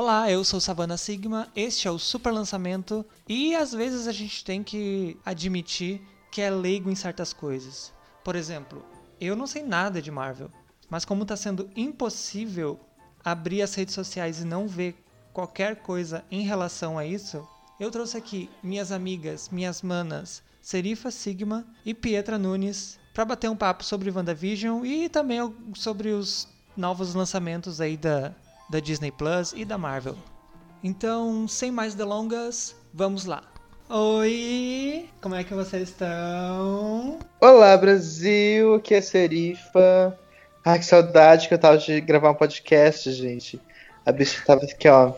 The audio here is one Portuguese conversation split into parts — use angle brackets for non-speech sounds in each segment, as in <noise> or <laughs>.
Olá, eu sou Savana Sigma, este é o Super Lançamento e às vezes a gente tem que admitir que é leigo em certas coisas. Por exemplo, eu não sei nada de Marvel, mas como está sendo impossível abrir as redes sociais e não ver qualquer coisa em relação a isso, eu trouxe aqui minhas amigas, minhas manas, Serifa Sigma e Pietra Nunes para bater um papo sobre WandaVision e também sobre os novos lançamentos aí da, da Disney Plus e da Marvel. Então, sem mais delongas, vamos lá. Oi, como é que vocês estão? Olá, Brasil, aqui é Serifa. Ai, que saudade que eu tava de gravar um podcast, gente. A bicha tava aqui, ó.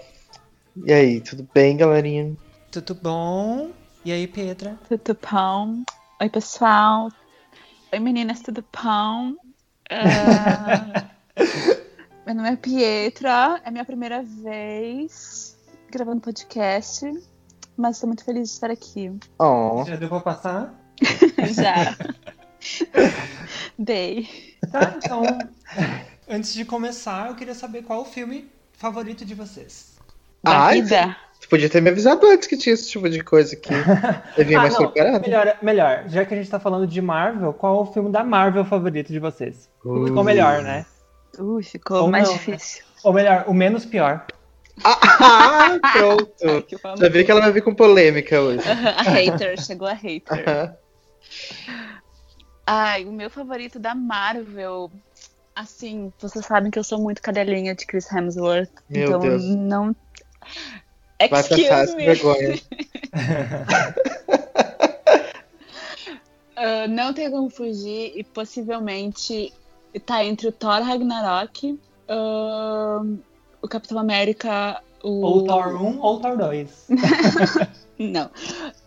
E aí, tudo bem, galerinha? Tudo bom? E aí, Petra? Tudo bom? Oi, pessoal. Oi, meninas, tudo bom? Uh... <laughs> Meu nome é Pietra, é minha primeira vez gravando podcast, mas estou muito feliz de estar aqui. Oh. Já deu pra passar? <laughs> Já. <laughs> Dei. Tá, então, antes de começar, eu queria saber qual o filme favorito de vocês. Da Ai, vida. Você podia ter me avisado antes que tinha esse tipo de coisa aqui. Eu vinha <laughs> Ah, mais não, preparado. melhor, melhor, já que a gente tá falando de Marvel, qual o filme da Marvel favorito de vocês? Uh. Ficou melhor, né? Ui, ficou Ou mais não, né? difícil. Ou melhor, o menos pior. Ah, pronto. Fama. Já vi que ela vai vir com polêmica hoje. <laughs> a hater, chegou a hater. Aham. Ai, o meu favorito da Marvel. Assim, vocês sabem que eu sou muito cadelinha de Chris Hemsworth. Meu então Deus. não. Vai passar Excuse me. vergonha. <laughs> Ah, não tem como fugir e possivelmente tá entre o Thor Ragnarok, ah, o Capitão América, o. Ou Thor 1 ou Thor 2. <laughs> Não.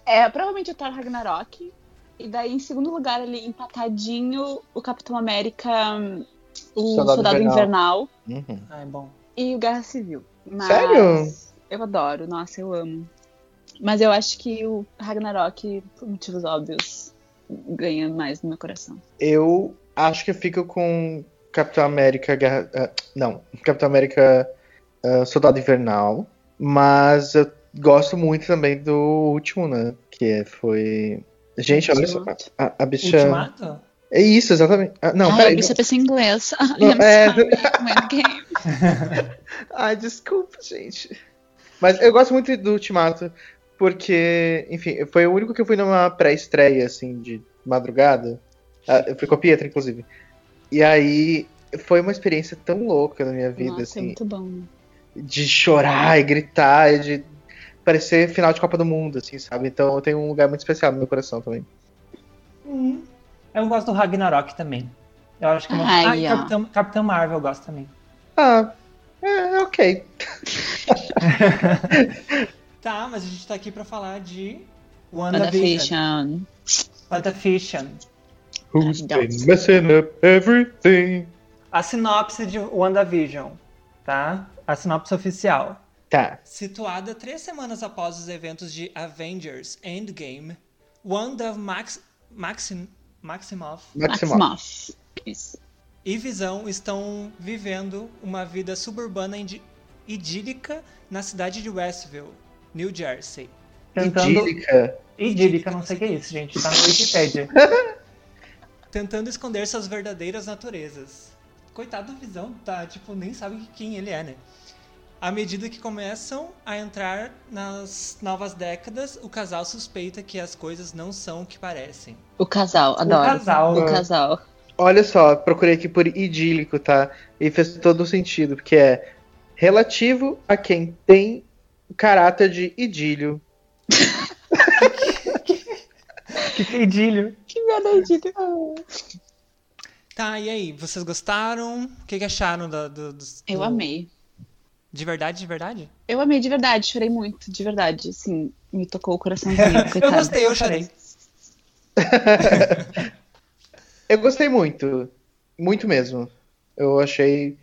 É provavelmente o Thor Ragnarok. E daí, em segundo lugar, ali, empatadinho, o Capitão América, o Soldado Soldado, Invernal. Invernal. Uhum. Ai, bom. e o Guerra Civil. Mas Sério? Eu adoro, nossa, eu amo. Mas eu acho que o Ragnarok, por motivos óbvios, ganha mais no meu coração. Eu acho que eu fico com Capitão América Guerra... ah, não, Capitão América ah, Soldado Invernal. Mas eu gosto muito também do último, né? Que foi. Gente, olha só. A, a bicha. Ultimato? É isso, exatamente. Ah, não, Ai, peraí. você pensa em inglês. <laughs> Não, I'm é- sorry, I'm endgame. Ai, desculpa, gente. Mas eu gosto muito do Ultimato, porque, enfim, foi o único que eu fui numa pré-estreia, assim, de madrugada. Ah, Eu fui com a Pietra, inclusive. E aí, foi uma experiência tão louca na minha vida, Nossa, é assim, muito bom. de chorar e gritar, e de parecer final de Copa do Mundo, assim, sabe? Então eu tenho um lugar muito especial no meu coração também. Hum. Eu gosto do Ragnarok também. Eu acho que é uma... Ai, Ah. Capitão, Capitão Marvel eu gosto também. Ah, é, ok. <laughs> Tá, mas a gente tá aqui pra falar de WandaVision. WandaVision. WandaVision. Who's been messing up everything? A sinopse de WandaVision, tá? A sinopse oficial. Tá. Situada três semanas após os eventos de Avengers Endgame, Wanda Max, Maxim, Maximoff Maximoff. Maximoff. Isso. e Visão estão vivendo uma vida suburbana idílica na cidade de Westville, New Jersey. Idílica. Idílica, não sei o que é isso, gente. Tá no Wikipedia. <laughs> Tentando esconder suas verdadeiras naturezas. Coitado do Visão, tá? Tipo, nem sabe quem ele é, né? À medida que começam a entrar nas novas décadas, o casal suspeita que as coisas não são o que parecem. O casal, adoro. casal, O né? casal. Olha só, procurei aqui por idílico, tá? E fez todo sentido, porque é relativo a quem tem o caráter de idílio. <laughs> <laughs> Que idílio. Que verdade. Tá, e aí? Vocês gostaram? O que, que acharam da- do, dos- Eu do- amei. De verdade, de verdade? Eu amei de verdade, chorei muito, de verdade. Assim, me tocou o coraçãozinho. <laughs> eu gostei, eu chorei. <laughs> Eu gostei muito. Muito mesmo. Eu achei.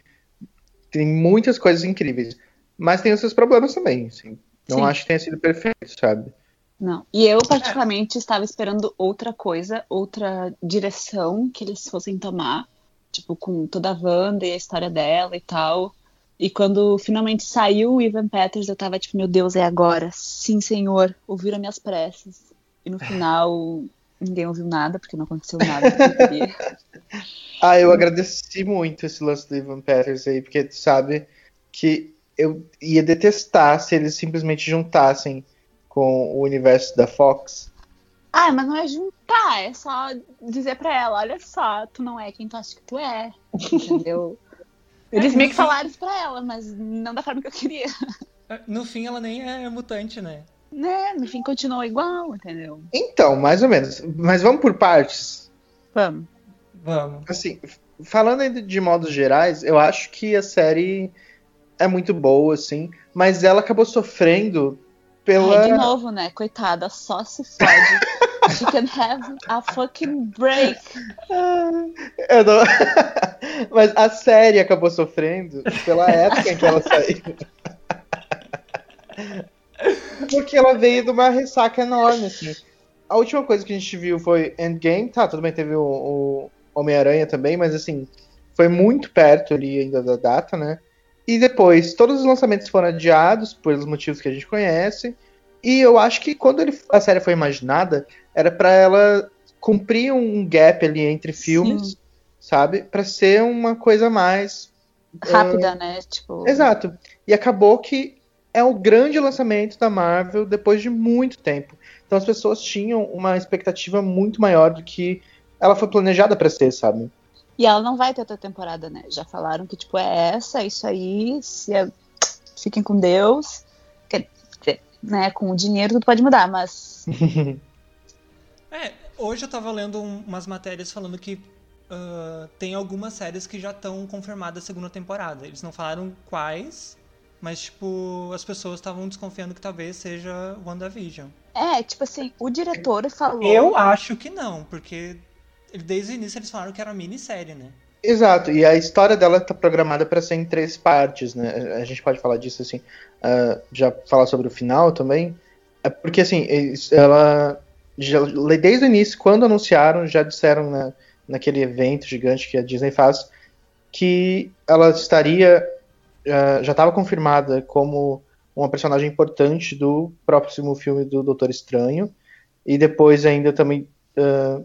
Tem muitas coisas incríveis. Mas tem os seus problemas também, assim. Não Sim. acho que tenha sido perfeito, sabe? Não. E eu, particularmente, estava esperando outra coisa, outra direção que eles fossem tomar. Tipo, com toda a Wanda e a história dela e tal. E quando finalmente saiu o Ivan Peters, eu tava tipo, meu Deus, é agora. Sim, senhor, ouviram minhas preces. E no final, ninguém ouviu nada, porque não aconteceu nada <laughs> ah, eu agradeci muito esse lance do Ivan Peters aí, porque tu sabe que eu ia detestar se eles simplesmente juntassem com o universo da Fox. Ah, mas não é juntar, é só dizer pra ela, olha só, tu não é quem tu acha que tu é. Entendeu? <laughs> Eles meio que falaram isso pra ela, mas não da forma que eu queria. No fim, ela nem é mutante, né? Né, no fim continua igual, entendeu? Então, mais ou menos. Mas vamos por partes. Vamos. Vamos. Assim, falando de modos gerais, eu acho que a série é muito boa, assim, mas ela acabou sofrendo pela. Ai, de novo, né? Coitada, só se fode. <laughs> She can have a fucking break. Eu não... <laughs> mas a série acabou sofrendo pela época em que ela saiu. Porque ela veio de uma ressaca enorme, assim. A última coisa que a gente viu foi Endgame, tá, tudo bem, teve o, o Homem-Aranha também, mas assim, foi muito perto ali ainda da data, né? E depois, todos os lançamentos foram adiados, pelos motivos que a gente conhece. E eu acho que quando ele, a série foi imaginada, era para ela cumprir um gap ali entre filmes, Sim. sabe? Para ser uma coisa mais. Rápida, uh... né? Tipo... Exato. E acabou que é o grande lançamento da Marvel depois de muito tempo. Então as pessoas tinham uma expectativa muito maior do que ela foi planejada para ser, sabe? E ela não vai ter outra temporada, né? Já falaram que tipo é essa, é isso aí, se é... fiquem com Deus. Quer dizer, né, com o dinheiro tudo pode mudar, mas <laughs> É, hoje eu tava lendo umas matérias falando que uh, tem algumas séries que já estão confirmadas a segunda temporada. Eles não falaram quais, mas, tipo, as pessoas estavam desconfiando que talvez seja WandaVision. É, tipo assim, o diretor falou. Eu acho que não, porque desde o início eles falaram que era uma minissérie, né? Exato, e a história dela está programada para ser em três partes, né? A gente pode falar disso assim, uh, já falar sobre o final também. É porque assim, ela. Já, desde o início, quando anunciaram, já disseram na, naquele evento gigante que a Disney faz, que ela estaria uh, já estava confirmada como uma personagem importante do próximo filme do Doutor Estranho. E depois ainda também uh,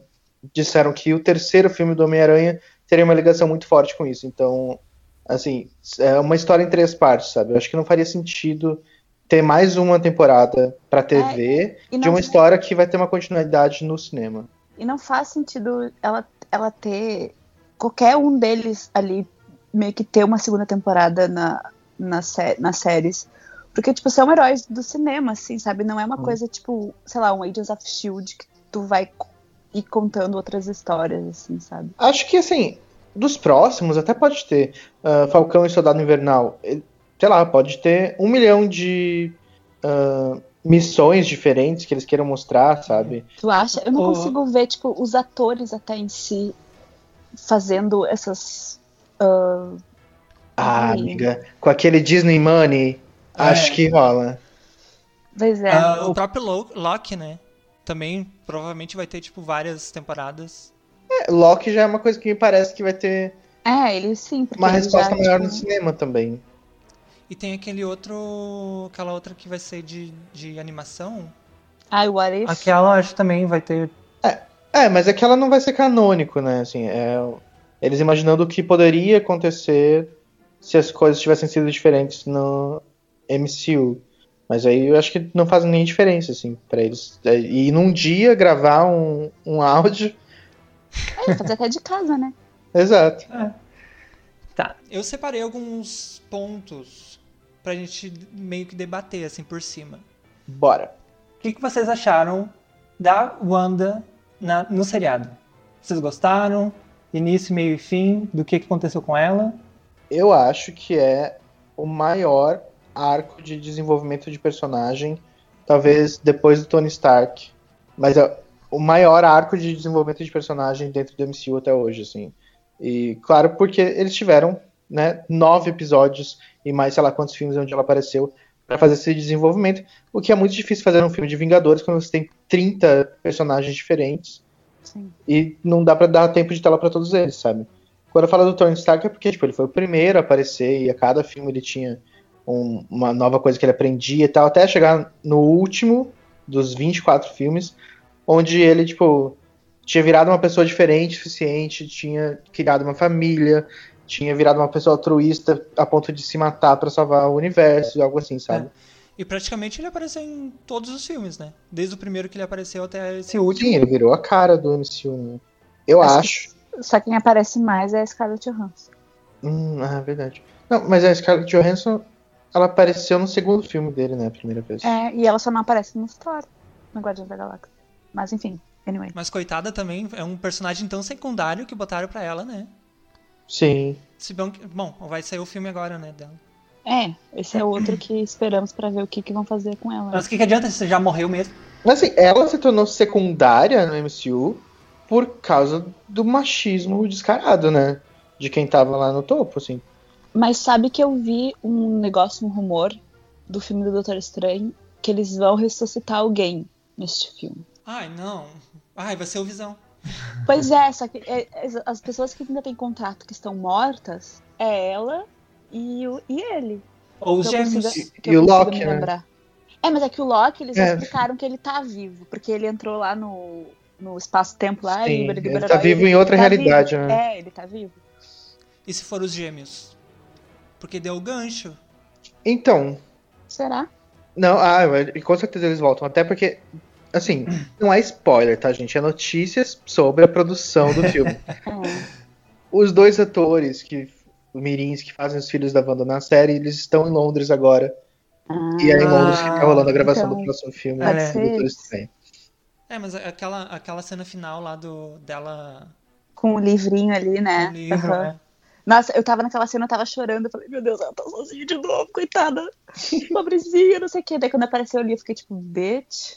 disseram que o terceiro filme do Homem-Aranha teria uma ligação muito forte com isso. Então, assim, é uma história em três partes, sabe? Eu acho que não faria sentido ter mais uma temporada para TV é, de uma história que vai ter uma continuidade no cinema. E não faz sentido ela, ela ter qualquer um deles ali meio que ter uma segunda temporada na, na sé nas séries. Porque, tipo, são heróis do cinema, assim, sabe? Não é uma hum. coisa, tipo, sei lá, um Agents of S.H.I.E.L.D. que tu vai ir contando outras histórias, assim, sabe? Acho que, assim, dos próximos até pode ter uh, Falcão e Soldado Invernal. Sei lá, pode ter um milhão de uh, missões diferentes que eles queiram mostrar, sabe? Tu acha? Eu não oh. consigo ver, tipo, os atores até em si fazendo essas Uh, ah, ai. amiga, com aquele Disney Money, é. acho que rola. Pois é. Uh, o próprio Loki, né? Também provavelmente vai ter, tipo, várias temporadas. É, Loki já é uma coisa que me parece que vai ter. É, ele sim. Uma resposta já, maior tipo... no cinema também. E tem aquele outro. aquela outra que vai ser de, de animação. Ah, o What If? Aquela acho que também vai ter. É, é, mas aquela não vai ser canônico, né? Assim, é, eles imaginando o que poderia acontecer se as coisas tivessem sido diferentes no MCU. Mas aí eu acho que não faz nem diferença, assim, para eles. É, e num dia gravar um, um áudio. É, fazer até de casa, né? <laughs> Exato. É. Tá. Eu separei alguns pontos pra gente meio que debater, assim, por cima. Bora. O que, que vocês acharam da Wanda na, no seriado? Vocês gostaram? início, meio e fim do que, que aconteceu com ela? Eu acho que é o maior arco de desenvolvimento de personagem, talvez depois do Tony Stark, mas é o maior arco de desenvolvimento de personagem dentro do MCU até hoje, assim. E claro, porque eles tiveram, né, nove episódios e mais sei lá quantos filmes onde ela apareceu para fazer esse desenvolvimento, o que é muito difícil fazer um filme de Vingadores quando você tem 30 personagens diferentes Sim. E não dá para dar tempo de tela para todos eles, sabe? Quando eu falo do Tony Stark é porque tipo, ele foi o primeiro a aparecer e a cada filme ele tinha um- uma nova coisa que ele aprendia e tal, até chegar no último dos 24 filmes, onde ele, tipo, tinha virado uma pessoa diferente, suficiente, tinha criado uma família, tinha virado uma pessoa altruísta a ponto de se matar pra salvar o universo, algo assim, sabe? E praticamente ele apareceu em todos os filmes, né? Desde o primeiro que ele apareceu até esse último. Sim, ele virou a cara do MCU, né? Eu Acho acho. Só quem aparece mais é a Scarlett Johansson. Hum, ah, verdade. Não, mas a Scarlett Johansson, ela apareceu no segundo filme dele, né? A primeira vez. É, e ela só não aparece no Thor, no Guardiões da Galáxia. Mas enfim, anyway. Mas coitada também, é um personagem tão secundário que botaram pra ela, né? Sim. Se bem que, bom, vai sair o filme agora, né, dela. É, esse é outro que esperamos pra ver o que, que vão fazer com ela. Mas o que, que adianta se você já morreu mesmo? Mas assim, ela se tornou secundária no MCU por causa do machismo descarado, né? De quem tava lá no topo, assim. Mas sabe que eu vi um negócio, um rumor do filme do Doutor Estranho que eles vão ressuscitar alguém neste filme. Ai, não. Ai, vai ser o Visão. Pois é, só que é, é, as pessoas que ainda têm contato que estão mortas é ela e, o, e ele. Ou os gêmeos. E- o Loki, né? lembrar. É, mas é que o Loki, eles É. explicaram que ele tá vivo, porque ele entrou lá no, no espaço-tempo lá Sim, e ele liberou tá vivo em outra realidade, vivo. né? É, ele tá vivo. E se for os gêmeos? Porque deu o gancho. Então, Será? não, ah, com certeza eles voltam. Até porque, assim, <clears throat> não é spoiler, tá, gente? É notícias sobre a produção do filme. <laughs> É. Os dois atores que. Mirins que fazem os filhos da Wanda na série, eles estão em Londres agora. E é em Londres que tá rolando a gravação então, do próximo filme pode do Doutor. Estranho. É, mas aquela, aquela cena final lá do dela Com o livrinho ali, né? no livro, Aham. né? Nossa, eu tava naquela cena, eu tava chorando. Eu falei, meu Deus, ela tá sozinha de novo, coitada. Pobrezinha, não sei o quê. Daí quando apareceu ali, eu fiquei tipo, bitch.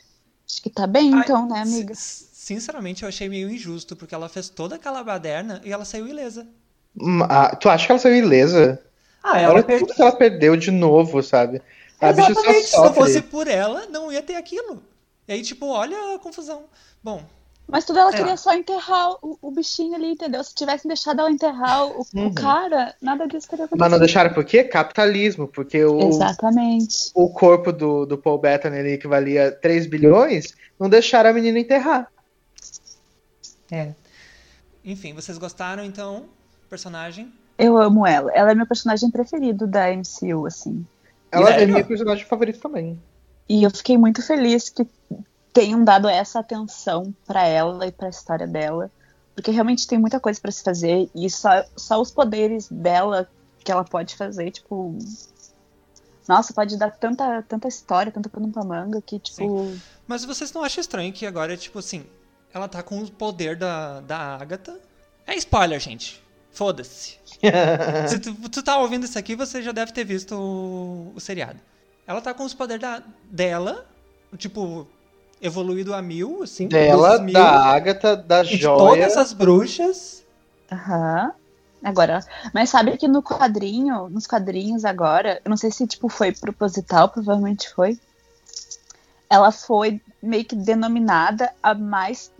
Acho que tá bem Ai, então, né, amiga? sin- Sinceramente, eu achei meio injusto, porque ela fez toda aquela baderna e ela saiu ilesa. Hum, ah, tu acha que ela saiu ilesa? Ah, Olha tudo que ela perdeu de novo, sabe? A bicha só Exatamente, se não fosse por ela, não ia ter aquilo. E aí, tipo, olha a confusão. Bom, Mas tudo ela Sei queria só enterrar o, o bichinho ali, entendeu? Se tivessem deixado ela enterrar o, o Uhum. cara, nada disso teria acontecido. Mas não deixaram por quê? Capitalismo. Porque o, Exatamente. o corpo do, do Paul Bettany ali, que valia 3 bilhões, não deixaram a menina enterrar. é. Enfim, vocês gostaram então? Personagem? Eu amo ela. Ela é meu personagem preferido da MCU, assim. Ela é Sério? minha personagem favorita também. E eu fiquei muito feliz que tenham dado essa atenção pra ela e pra história dela. Porque realmente tem muita coisa pra se fazer. E só, só os poderes dela que ela pode fazer, tipo. Nossa, pode dar tanta, tanta história, tanta pano pra manga que, tipo. Mas vocês não acham estranho que agora, tipo assim, ela tá com o poder da, da Agatha? É spoiler, gente. Foda-se. <laughs> Se tu, tu tá ouvindo isso aqui, você já deve ter visto o, o seriado. Ela tá com os poderes da, dela, tipo, evoluído a mil, assim. Dela, mil, da Agatha, da e de joia. todas as bruxas. Aham. Agora, mas sabe que no quadrinho, nos quadrinhos agora, eu não sei se tipo foi proposital, provavelmente foi. Ela foi meio que denominada a mais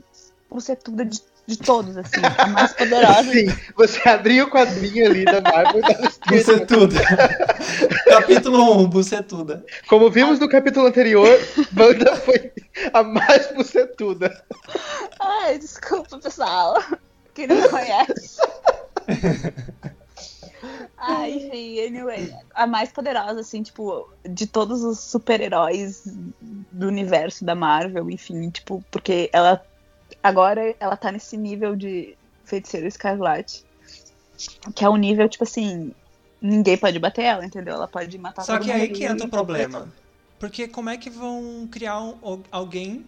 bucetuda de, de todos, assim, a mais poderosa. Sim, você abriu o quadrinho ali da Marvel e tava escrito. Bucetuda. <laughs> Capítulo 1, Bucetuda. Como vimos no capítulo anterior, Wanda foi a mais bucetuda. Ai, desculpa, pessoal. Quem não conhece. Ah, enfim, anyway. A mais poderosa, assim, tipo, de todos os super-heróis do universo da Marvel, enfim, tipo, porque ela agora ela tá nesse nível de feiticeiro escarlate. Que é um nível, tipo assim, ninguém pode bater ela, entendeu? Ela pode matar Só todo que mundo aí que entra o qualquer problema. Porque como é que vão criar um- alguém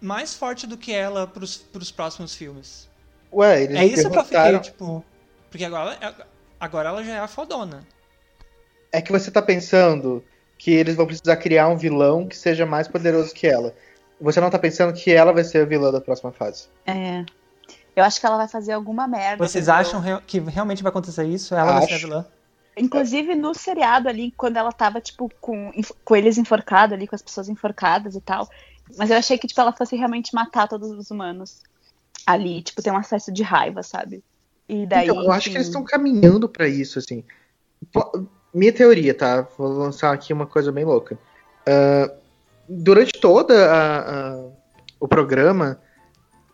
mais forte do que ela pros, pros próximos filmes? Ué, eles É isso que eu fiquei, tipo. Porque agora, agora ela já é a fodona. É que você tá pensando que eles vão precisar criar um vilão que seja mais poderoso que ela. Você não tá pensando que ela vai ser a vilã da próxima fase. É. Eu acho que ela vai fazer alguma merda. Vocês entendeu? acham que realmente vai acontecer isso? Ela vai ser a Acho. vilã? Inclusive no seriado ali, quando ela tava, tipo, com, com eles enforcados ali, com as pessoas enforcadas e tal. Mas eu achei que, tipo, ela fosse realmente matar todos os humanos ali, tipo, ter um acesso de raiva, sabe? E daí. Então, eu acho enfim, que eles estão caminhando pra isso, assim. Minha teoria, tá? Vou lançar aqui uma coisa bem louca. Ah, durante toda a- a- o programa,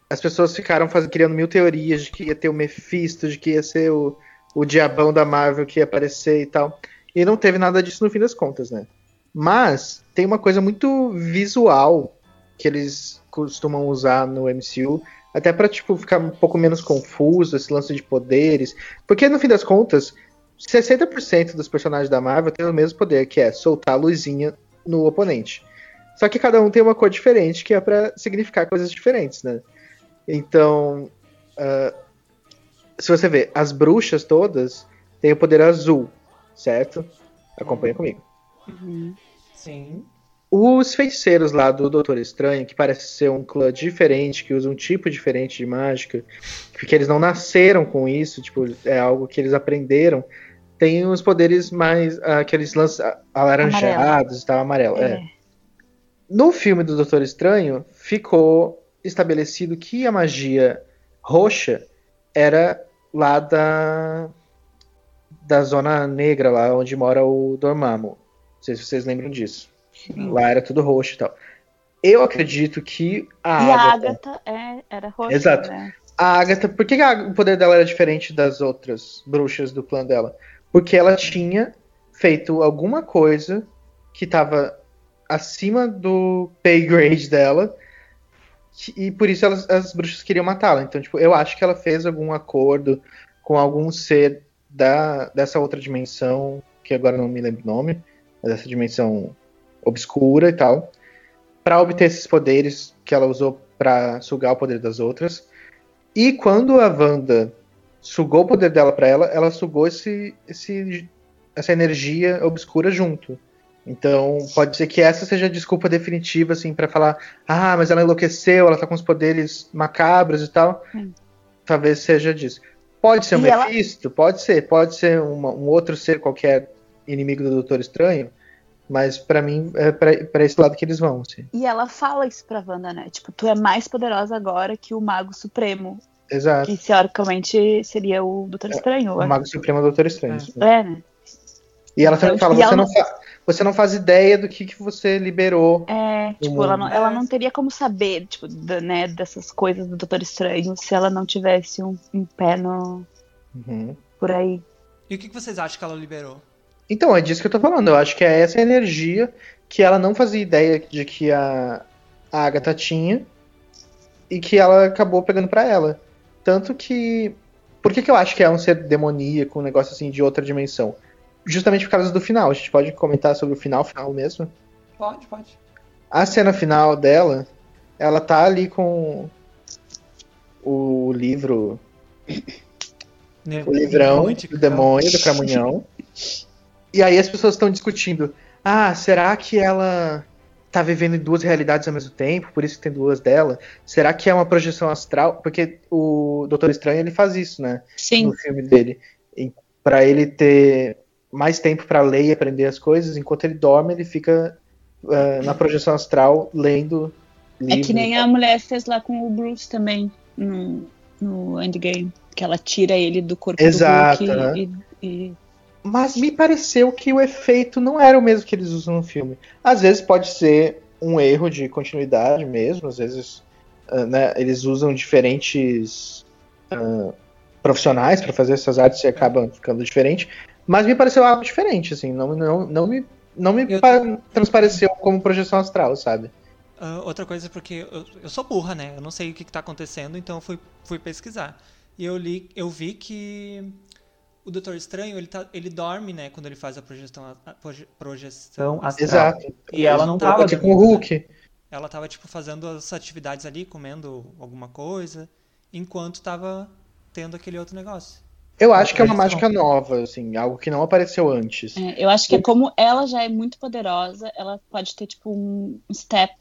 as pessoas ficaram faz- criando mil teorias de que ia ter o Mephisto, de que ia ser o, o diabão da Marvel que ia aparecer e tal. E não teve nada disso no fim das contas, né? Mas tem uma coisa muito visual que eles costumam usar no MCU, até pra tipo ficar um pouco menos confuso esse lance de poderes, porque no fim das contas, 60% dos personagens da Marvel têm o mesmo poder, que é soltar a luzinha no oponente. Só que cada um tem uma cor diferente, que é pra significar coisas diferentes, né? Então, ah, se você ver, as bruxas todas têm o poder azul, certo? Acompanha comigo. uhum. Sim. Os feiticeiros lá do Doutor Estranho, que parece ser um clã diferente, que usa um tipo diferente de mágica, porque eles não nasceram com isso, tipo, é algo que eles aprenderam, tem os poderes mais, ah, aqueles lances ah, alaranjados e tal, amarelo. é. É. No filme do Doutor Estranho, ficou estabelecido que a magia roxa era lá da, da zona negra, lá onde mora o Dormammu. Não sei se vocês lembram disso. Lá era tudo roxo e tal. Eu acredito que a E a Agatha, Agatha é, era roxa. Exato. Né? a Agatha, por que a- o poder dela era diferente das outras bruxas do clã dela? Porque ela tinha feito alguma coisa que estava acima do pay grade dela e por isso elas- as bruxas queriam matá-la. Então, tipo, eu acho que ela fez algum acordo com algum ser da, dessa outra dimensão, que agora não me lembro o nome, mas dessa dimensão obscura e tal, para obter esses poderes que ela usou para sugar o poder das outras. E quando a Wanda sugou o poder dela pra ela, ela sugou esse, esse, essa energia obscura junto. Então, pode ser que essa seja a desculpa definitiva, assim, para falar: ah, mas ela enlouqueceu, ela tá com os poderes macabros e tal. Hum. Talvez seja disso. Pode ser um ela- Mephisto, pode ser, pode ser uma- um outro ser qualquer inimigo do Doutor Estranho, mas pra mim é pra, pra esse lado que eles vão, assim. E ela fala isso pra Wanda, né? Tipo, tu é mais poderosa agora que o Mago Supremo. Exato. Que teoricamente seria o Doutor Estranho. O Mago Supremo é o Doutor Estranho. É. É, né? E ela também Então, fala, você ela não, não- fa- você não faz ideia do que, que você liberou. É, tipo, ela não, ela não teria como saber, tipo, da- né, dessas coisas do Doutor Estranho se ela não tivesse um, um pé no, Uhum. por aí. E o que que vocês acham que ela liberou? Então, é disso que eu tô falando. Eu acho que é essa energia que ela não fazia ideia de que a, a Agatha tinha e que ela acabou pegando pra ela. Tanto que. Por que, que eu acho que é um ser demoníaco, um negócio assim de outra dimensão? Justamente por causa do final. A gente pode comentar sobre o final, final mesmo. Pode, pode. A cena final dela, ela tá ali com o livro o livrão do demônio, do Cramunhão. <laughs> E aí as pessoas estão discutindo: ah, será que ela tá vivendo em duas realidades ao mesmo tempo? Por isso que tem duas dela? Será que é uma projeção astral? Porque o Doutor Estranho ele faz isso, né? Sim. No filme dele. E Pra ele ter mais tempo pra ler e aprender as coisas, enquanto ele dorme, ele fica ah, na projeção astral lendo É que nem a mulher fez lá com o Bruce também, no, no Endgame. Que ela tira ele do corpo Exato, do né? Hulk e, e- Mas me pareceu que o efeito não era o mesmo que eles usam no filme. Às vezes pode ser um erro de continuidade mesmo, às vezes ah, né, eles usam diferentes ah, profissionais para fazer essas artes e acabam ficando diferente. Mas me pareceu algo diferente, assim, não, não, não me, não me Eu- pa- transpareceu como projeção astral, sabe? Ah, outra coisa, porque eu, eu sou burra, né? Eu não sei o que, que tá acontecendo, então eu fui, fui pesquisar. E eu li, eu vi que o Doutor Estranho, ele, tá, ele dorme, né? Quando ele faz a projeção, a proje- projeção astral. Exato. E ela não tava Pode ser com o Hulk. Ela tava, tipo, fazendo as atividades ali, comendo alguma coisa, enquanto tava tendo aquele outro negócio. Eu acho que é uma mágica nova, assim, algo que não apareceu antes. É, eu acho que é como ela já é muito poderosa, ela pode ter, tipo, um step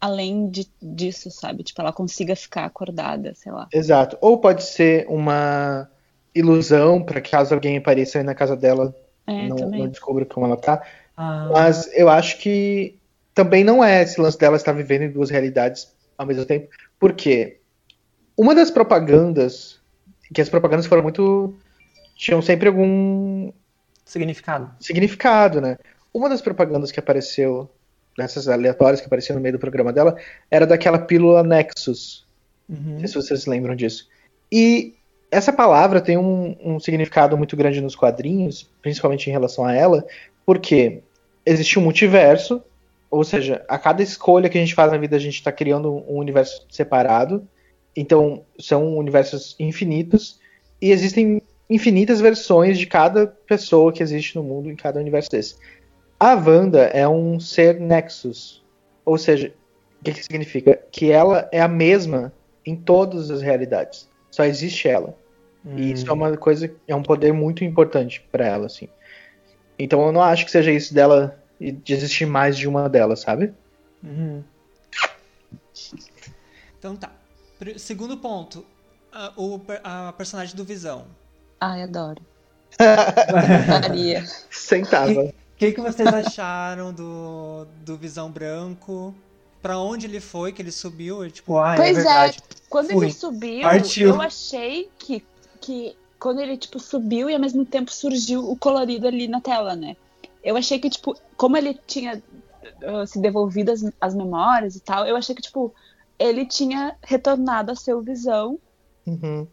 além de, disso, sabe? Tipo, ela consiga ficar acordada, sei lá. Exato. Ou pode ser uma ilusão para caso alguém apareça aí na casa dela É, não, não descubra como ela tá. Ah, Mas eu acho que também não é esse lance dela estar vivendo em duas realidades ao mesmo tempo. Porque uma das propagandas que as propagandas foram muito. tinham sempre algum Significado. significado, né? Uma das propagandas que apareceu, dessas aleatórias que apareciam no meio do programa dela, era daquela pílula Nexus. Uhum. Não sei se vocês lembram disso. E essa palavra tem um, um significado muito grande nos quadrinhos, principalmente em relação a ela, porque existe um multiverso, ou seja, a cada escolha que a gente faz na vida a gente está criando um universo separado. Então são universos infinitos e existem infinitas versões de cada pessoa que existe no mundo em cada universo desse. A Wanda é um ser Nexus, ou seja, o que, que significa? Que ela é a mesma em todas as realidades. Só existe ela. E isso é uma coisa, é um poder muito importante pra ela, assim. Então eu não acho que seja isso dela e de existir mais de uma delas, sabe? Uhum. Então tá. Segundo ponto. a- o, a personagem do Visão. Ai, adoro. Maria. <laughs> Sentava. O que, que vocês acharam do, do Visão Branco? Pra onde ele foi, que ele subiu? Ele, tipo, ah, Pois é é, verdade. quando Fui. ele subiu, Partiu. eu achei que, que quando ele, tipo, subiu e ao mesmo tempo surgiu o colorido ali na tela, né? Eu achei que, tipo, como ele tinha uh, se devolvido as, as memórias e tal, eu achei que, tipo, ele tinha retornado a seu visão Uhum.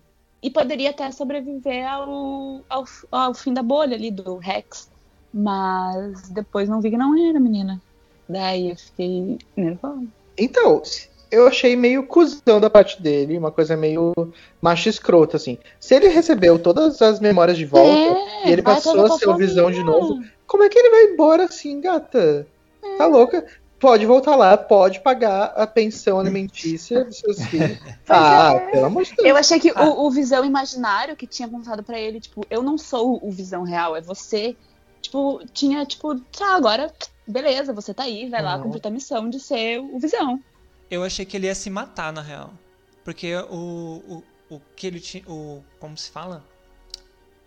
e poderia até sobreviver ao, ao, ao fim da bolha ali do Rex. Mas depois não vi que não era, menina. Daí eu fiquei nervosa. Então, eu achei meio cuzão da parte dele, uma coisa meio macho escroto, assim. Se ele recebeu todas as memórias de volta É, e ele passou a ser o visão de novo, como é que ele vai embora assim, gata? Tá louca? Pode voltar lá, pode pagar a pensão alimentícia dos seus <laughs> filhos. ah, é. pelo amor de Deus. Eu achei que Ah. o, o Visão imaginário que tinha contado pra ele, tipo, eu não sou o Visão real, é você. Tipo, tinha, tipo, tá, agora, beleza, você tá aí, vai lá Uhum. cumprir tua missão de ser o Visão. Eu achei que ele ia se matar, na real. Porque o, o, o que ele tinha. O, como se fala?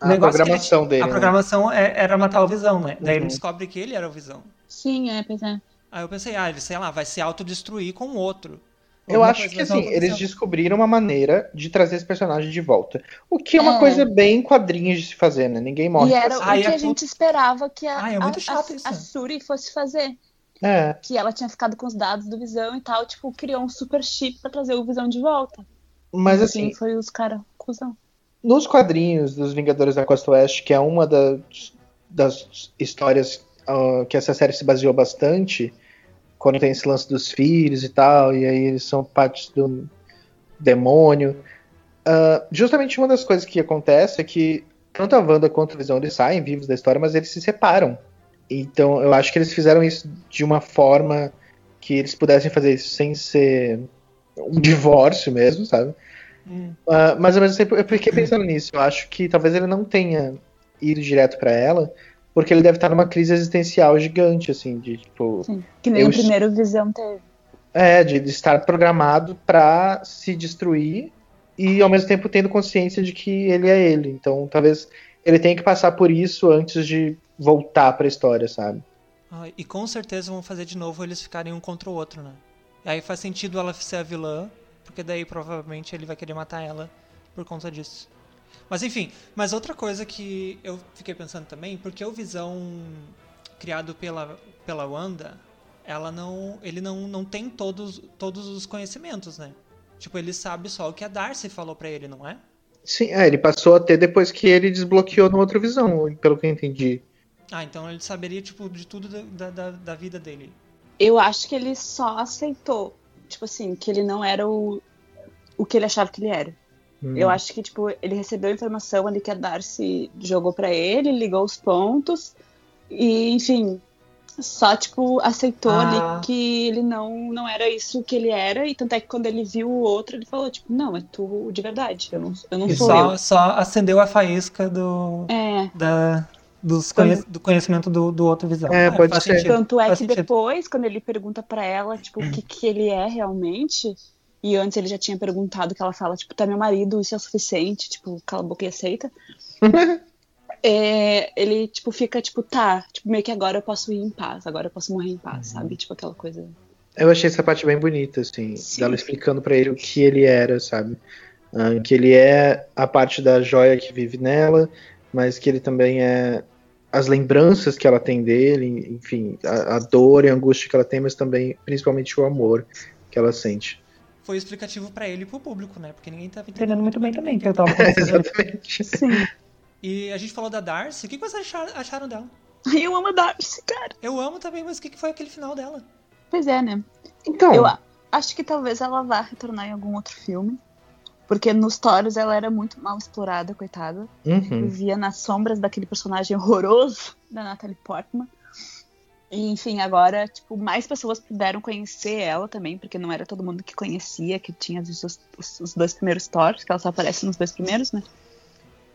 A ele programação tinha- dele. A né? programação é- era matar o Visão, né? Daí ele Uhum. descobre que ele era o Visão. Sim, é, pois é. Aí eu pensei, ah, ele, sei lá, vai se autodestruir com o outro. Eu acho que assim, eles descobriram uma maneira de trazer esse personagem de volta. O que é uma É. coisa bem quadrinhos de se fazer, né? Ninguém morre. E era assim. o Ai, que é a gente esperava que a, Ai, é muito a- chato a- isso. a Suri fosse fazer. É. Que ela tinha ficado com os dados do Visão e tal, tipo, criou um super chip pra trazer o Visão de volta. Mas assim, foi os caras cuzão. nos quadrinhos dos Vingadores da Costa Oeste, que é uma das, das histórias ah, que essa série se baseou bastante, quando tem esse lance dos filhos e tal, e aí eles são parte do demônio. ah, justamente uma das coisas que acontece é que tanto a Wanda quanto o Visão eles saem vivos da história, mas eles se separam. Então eu acho que eles fizeram isso de uma forma que eles pudessem fazer isso sem ser um divórcio mesmo, sabe? Hum. Ah, mas ao mesmo tempo eu fiquei pensando nisso. Eu acho que talvez ele não tenha ido direto pra ela, porque ele deve estar numa crise existencial gigante, assim, de tipo. Sim. Que nem o primeiro Visão teve. É, de, de estar programado pra se destruir e ao mesmo tempo tendo consciência de que ele é ele. Então talvez ele tenha que passar por isso antes de voltar pra história, sabe? Ai, e com certeza vão fazer de novo eles ficarem um contra o outro, né? E aí faz sentido ela ser a vilã, porque daí provavelmente ele vai querer matar ela por conta disso. Mas enfim, mas outra coisa que eu fiquei pensando também, porque o Visão criado pela, pela Wanda, ela não, ele não, não tem todos, todos os conhecimentos, né? Tipo, ele sabe só o que a Darcy falou pra ele, não é? Sim, é, ele passou a ter depois que ele desbloqueou no outra visão, pelo que eu entendi. Ah, então ele saberia, tipo, de tudo da, da, da vida dele. Eu acho que ele só aceitou, tipo assim, que ele não era o, o que ele achava que ele era. Hum. Eu acho que, tipo, ele recebeu a informação ali que a Darcy jogou pra ele, ligou os pontos, e, enfim, só, tipo, aceitou Ah. ali que ele não, não era isso que ele era, e tanto é que quando ele viu o outro, ele falou, tipo, não, é tu de verdade, eu não, eu não E sou só, eu. só acendeu a faísca do, É, da, dos conhe- do conhecimento do, do outro visão. É, pode faz ser. sentido. Tanto é Faz que sentido. depois, quando ele pergunta pra ela, tipo, o que, <clears throat> que ele é realmente, e antes ele já tinha perguntado que ela fala, tipo, tá meu marido, isso é o suficiente, tipo, cala a boca e aceita. <laughs> É, ele, tipo, fica, tipo, tá, tipo, meio que agora eu posso ir em paz, agora eu posso morrer em paz, sabe? Tipo, aquela coisa. Eu achei essa parte bem bonita, assim, Sim. dela explicando pra ele o que ele era, sabe? Uh, que ele é a parte da joia que vive nela, mas que ele também é as lembranças que ela tem dele, enfim, a, a dor e a angústia que ela tem, mas também, principalmente, o amor que ela sente. Foi explicativo para ele e pro público, né? Porque ninguém tava entendendo muito bem também, que eu tava Exatamente. Sim. E a gente falou da Darcy. O que vocês acharam, acharam dela? Eu amo a Darcy, cara. Eu amo também, mas o que foi aquele final dela? Pois é, né? Então. Eu acho que talvez ela vá retornar em algum outro filme. Porque nos Toros ela era muito mal explorada, coitada. Uhum. Vivia nas sombras daquele personagem horroroso da Natalie Portman. Enfim, agora, tipo, mais pessoas puderam conhecer ela também, porque não era todo mundo que conhecia, que tinha visto os, os, os dois primeiros Thors, que ela só aparece nos dois primeiros, né?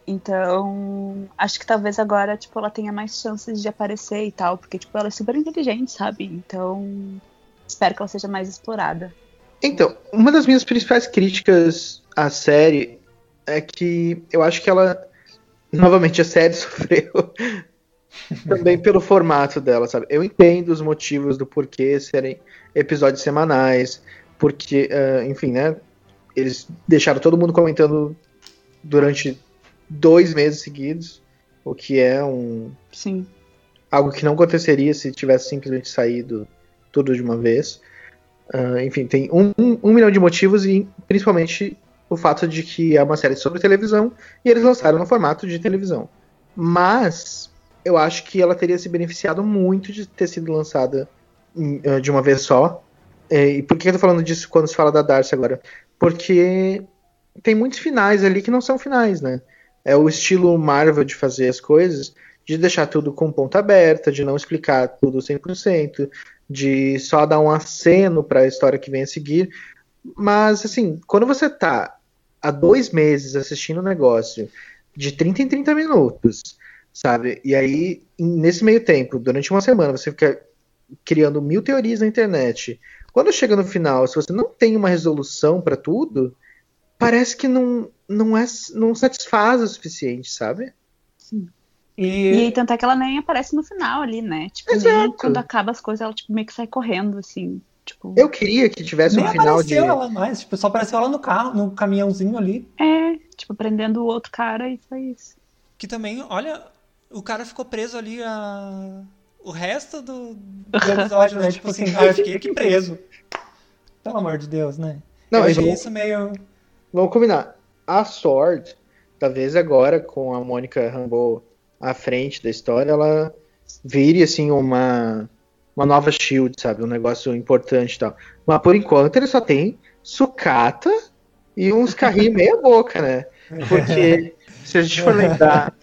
Então, acho que talvez agora, tipo, ela tenha mais chances de aparecer e tal, porque, tipo, ela é super inteligente, sabe? Então, espero que ela seja mais explorada. Então, uma das minhas principais críticas à série é que eu acho que ela. Novamente, a série <laughs> sofreu também pelo formato dela, sabe? Eu entendo os motivos do porquê serem episódios semanais, porque, uh, enfim, né? Eles deixaram todo mundo comentando durante dois meses seguidos, o que é um. Sim. Algo que não aconteceria se tivesse simplesmente saído tudo de uma vez. Uh, enfim, tem um, um, um, milhão de motivos e principalmente o fato de que é uma série sobre televisão e eles lançaram no formato de televisão. Mas eu acho que ela teria se beneficiado muito de ter sido lançada uh, de uma vez só. E por que eu tô falando disso quando se fala da Darcy agora? Porque tem muitos finais ali que não são finais, né? É o estilo Marvel de fazer as coisas, de deixar tudo com ponta aberta, de não explicar tudo 100%, de só dar um aceno para a história que vem a seguir. Mas, assim, quando você tá há dois meses assistindo um negócio de 30 em 30 minutos, sabe? E aí, nesse meio tempo, durante uma semana, você fica criando mil teorias na internet. Quando chega no final, se você não tem uma resolução para tudo, parece que não, não, é, não satisfaz o suficiente, sabe? Sim. E... e tanto é que ela nem aparece no final ali, né? Tipo, quando acaba as coisas, ela tipo, meio que sai correndo, assim. Tipo... Eu queria que tivesse nem um final de. ela mais, tipo, só apareceu ela no carro, no caminhãozinho ali. É, tipo, prendendo o outro cara e foi isso. Que também, olha, o cara ficou preso ali a... o resto do, do episódio, né? tipo assim, ah, eu fiquei aqui preso. Pelo amor de Deus, né? Não, eu achei vamos... isso meio. Vamos combinar. A Sword, talvez agora com a Mônica Rambeau à frente da história, ela vire assim uma uma nova Shield, sabe? Um negócio importante e tal. Mas por enquanto ele só tem sucata e uns carrinhos meia boca, né? <laughs> Porque se a gente for lembrar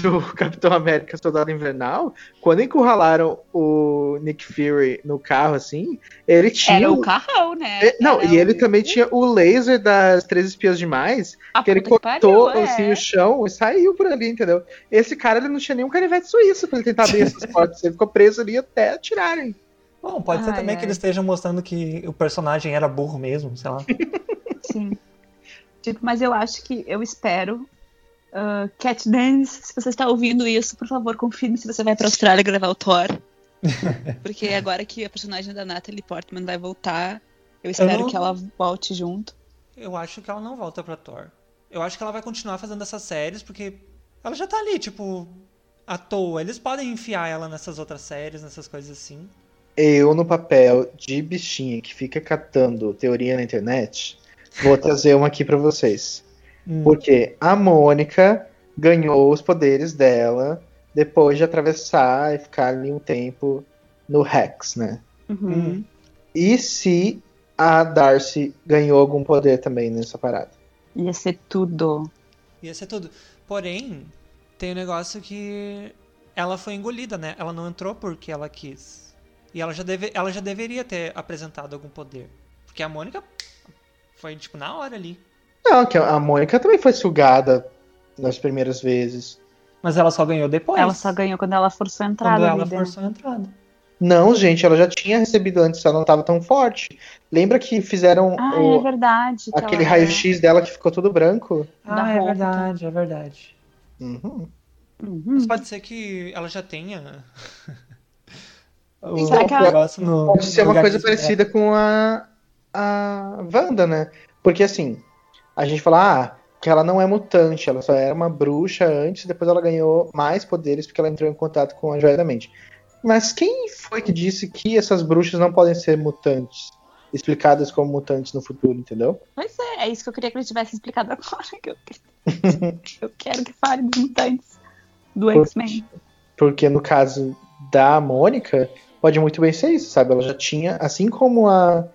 do <laughs> Capitão América Soldado Invernal, quando encurralaram o Nick Fury no carro, assim, ele tinha. Era o carrão, né? É, não, Era e ele também tinha o laser das Três Espias Demais, A que ele cortou pariu, assim, é. o chão e saiu por ali, entendeu? Esse cara ele não tinha nenhum canivete suíço pra ele tentar abrir essas <laughs> portas. Ele ficou preso ali até atirarem. Bom, pode ser Ai, também ai. que eles estejam mostrando que o personagem era burro mesmo, sei lá. <laughs> Sim. Tipo, mas eu acho que eu espero. Uh, Cat Dance, se você está ouvindo isso, por favor, confirme se você vai pra Austrália gravar o Thor. <laughs> Porque agora que a personagem da Natalie Portman vai voltar, eu espero não- que ela volte junto. Eu acho que ela não volta pra Thor. Eu acho que ela vai continuar fazendo essas séries, porque ela já tá ali, tipo, à toa. Eles podem enfiar ela nessas outras séries, nessas coisas assim. Eu, no papel de bichinha que fica catando teoria na internet, vou trazer uma aqui pra vocês. Hum. Porque a Mônica ganhou os poderes dela depois de atravessar e ficar ali um tempo no Rex, né? Uhum. Hum. E se a Darcy ganhou algum poder também nessa parada? Ia ser tudo. Ia ser tudo. Porém, tem um negócio que ela foi engolida, né? Ela não entrou porque ela quis. E ela já, deve, ela já deveria ter apresentado algum poder. Porque a Mônica foi, tipo, na hora ali. Não, que a Mônica também foi sugada nas primeiras vezes. Mas ela só ganhou depois. Ela só ganhou quando ela forçou a entrada. quando ela forçou a entrada. Não, gente, ela já tinha recebido antes, ela não estava tão forte. Lembra que fizeram Ah, o- é verdade. que aquele ela- raio-x dela que ficou todo branco? Da Ah, é verdade, é verdade. Uhum. Uhum. Mas pode ser que ela já tenha. <laughs> O Será que ela- negócio no- Pode ser uma coisa parecida com a, a Wanda, né? Porque assim, a gente fala, ah, que ela não é mutante, ela só era uma bruxa antes, depois ela ganhou mais poderes porque ela entrou em contato com a Joia da Mente. Mas quem foi que disse que essas bruxas não podem ser mutantes? Explicadas como mutantes no futuro, entendeu? Pois é, é isso que eu queria que eles tivessem explicado agora. Que eu, <laughs> eu quero que fale dos mutantes do X-Men. Porque no caso da Mônica, pode muito bem ser isso, sabe? Ela já tinha, assim como a,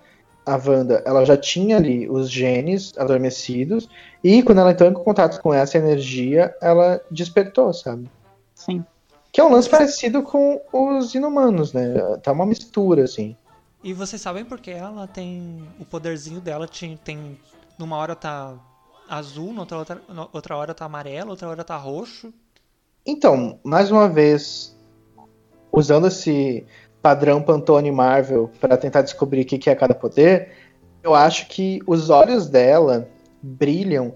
a Wanda, ela já tinha ali os genes adormecidos, e quando ela entrou em contato com essa energia, ela despertou, sabe? Sim. Que é um lance parecido com os inumanos, né? Tá uma mistura, assim. E vocês sabem porque ela tem. O poderzinho dela tem. tem numa hora tá azul, na outra, outra, na outra hora tá amarelo, outra hora tá roxo. Então, mais uma vez, usando esse padrão Pantone Marvel para tentar descobrir o que que é cada poder, eu acho que os olhos dela brilham.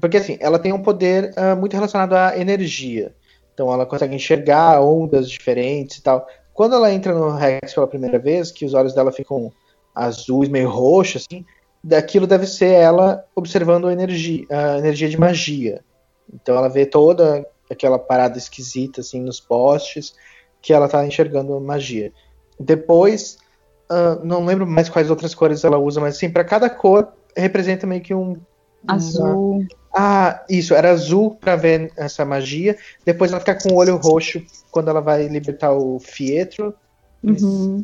Porque assim, ela tem um poder ah, muito relacionado à energia. Então ela consegue enxergar ondas diferentes e tal. Quando ela entra no Rex pela primeira vez, que os olhos dela ficam azuis, meio roxos, assim, daquilo deve ser ela observando a energia, a energia de magia. Então ela vê toda aquela parada esquisita assim nos postes que ela tá enxergando magia. Depois, ah, não lembro mais quais outras cores ela usa, mas assim, para cada cor representa meio que um Azul. ah, isso, era azul pra ver essa magia. Depois ela fica com o olho roxo quando ela vai libertar o Fietro. Uhum.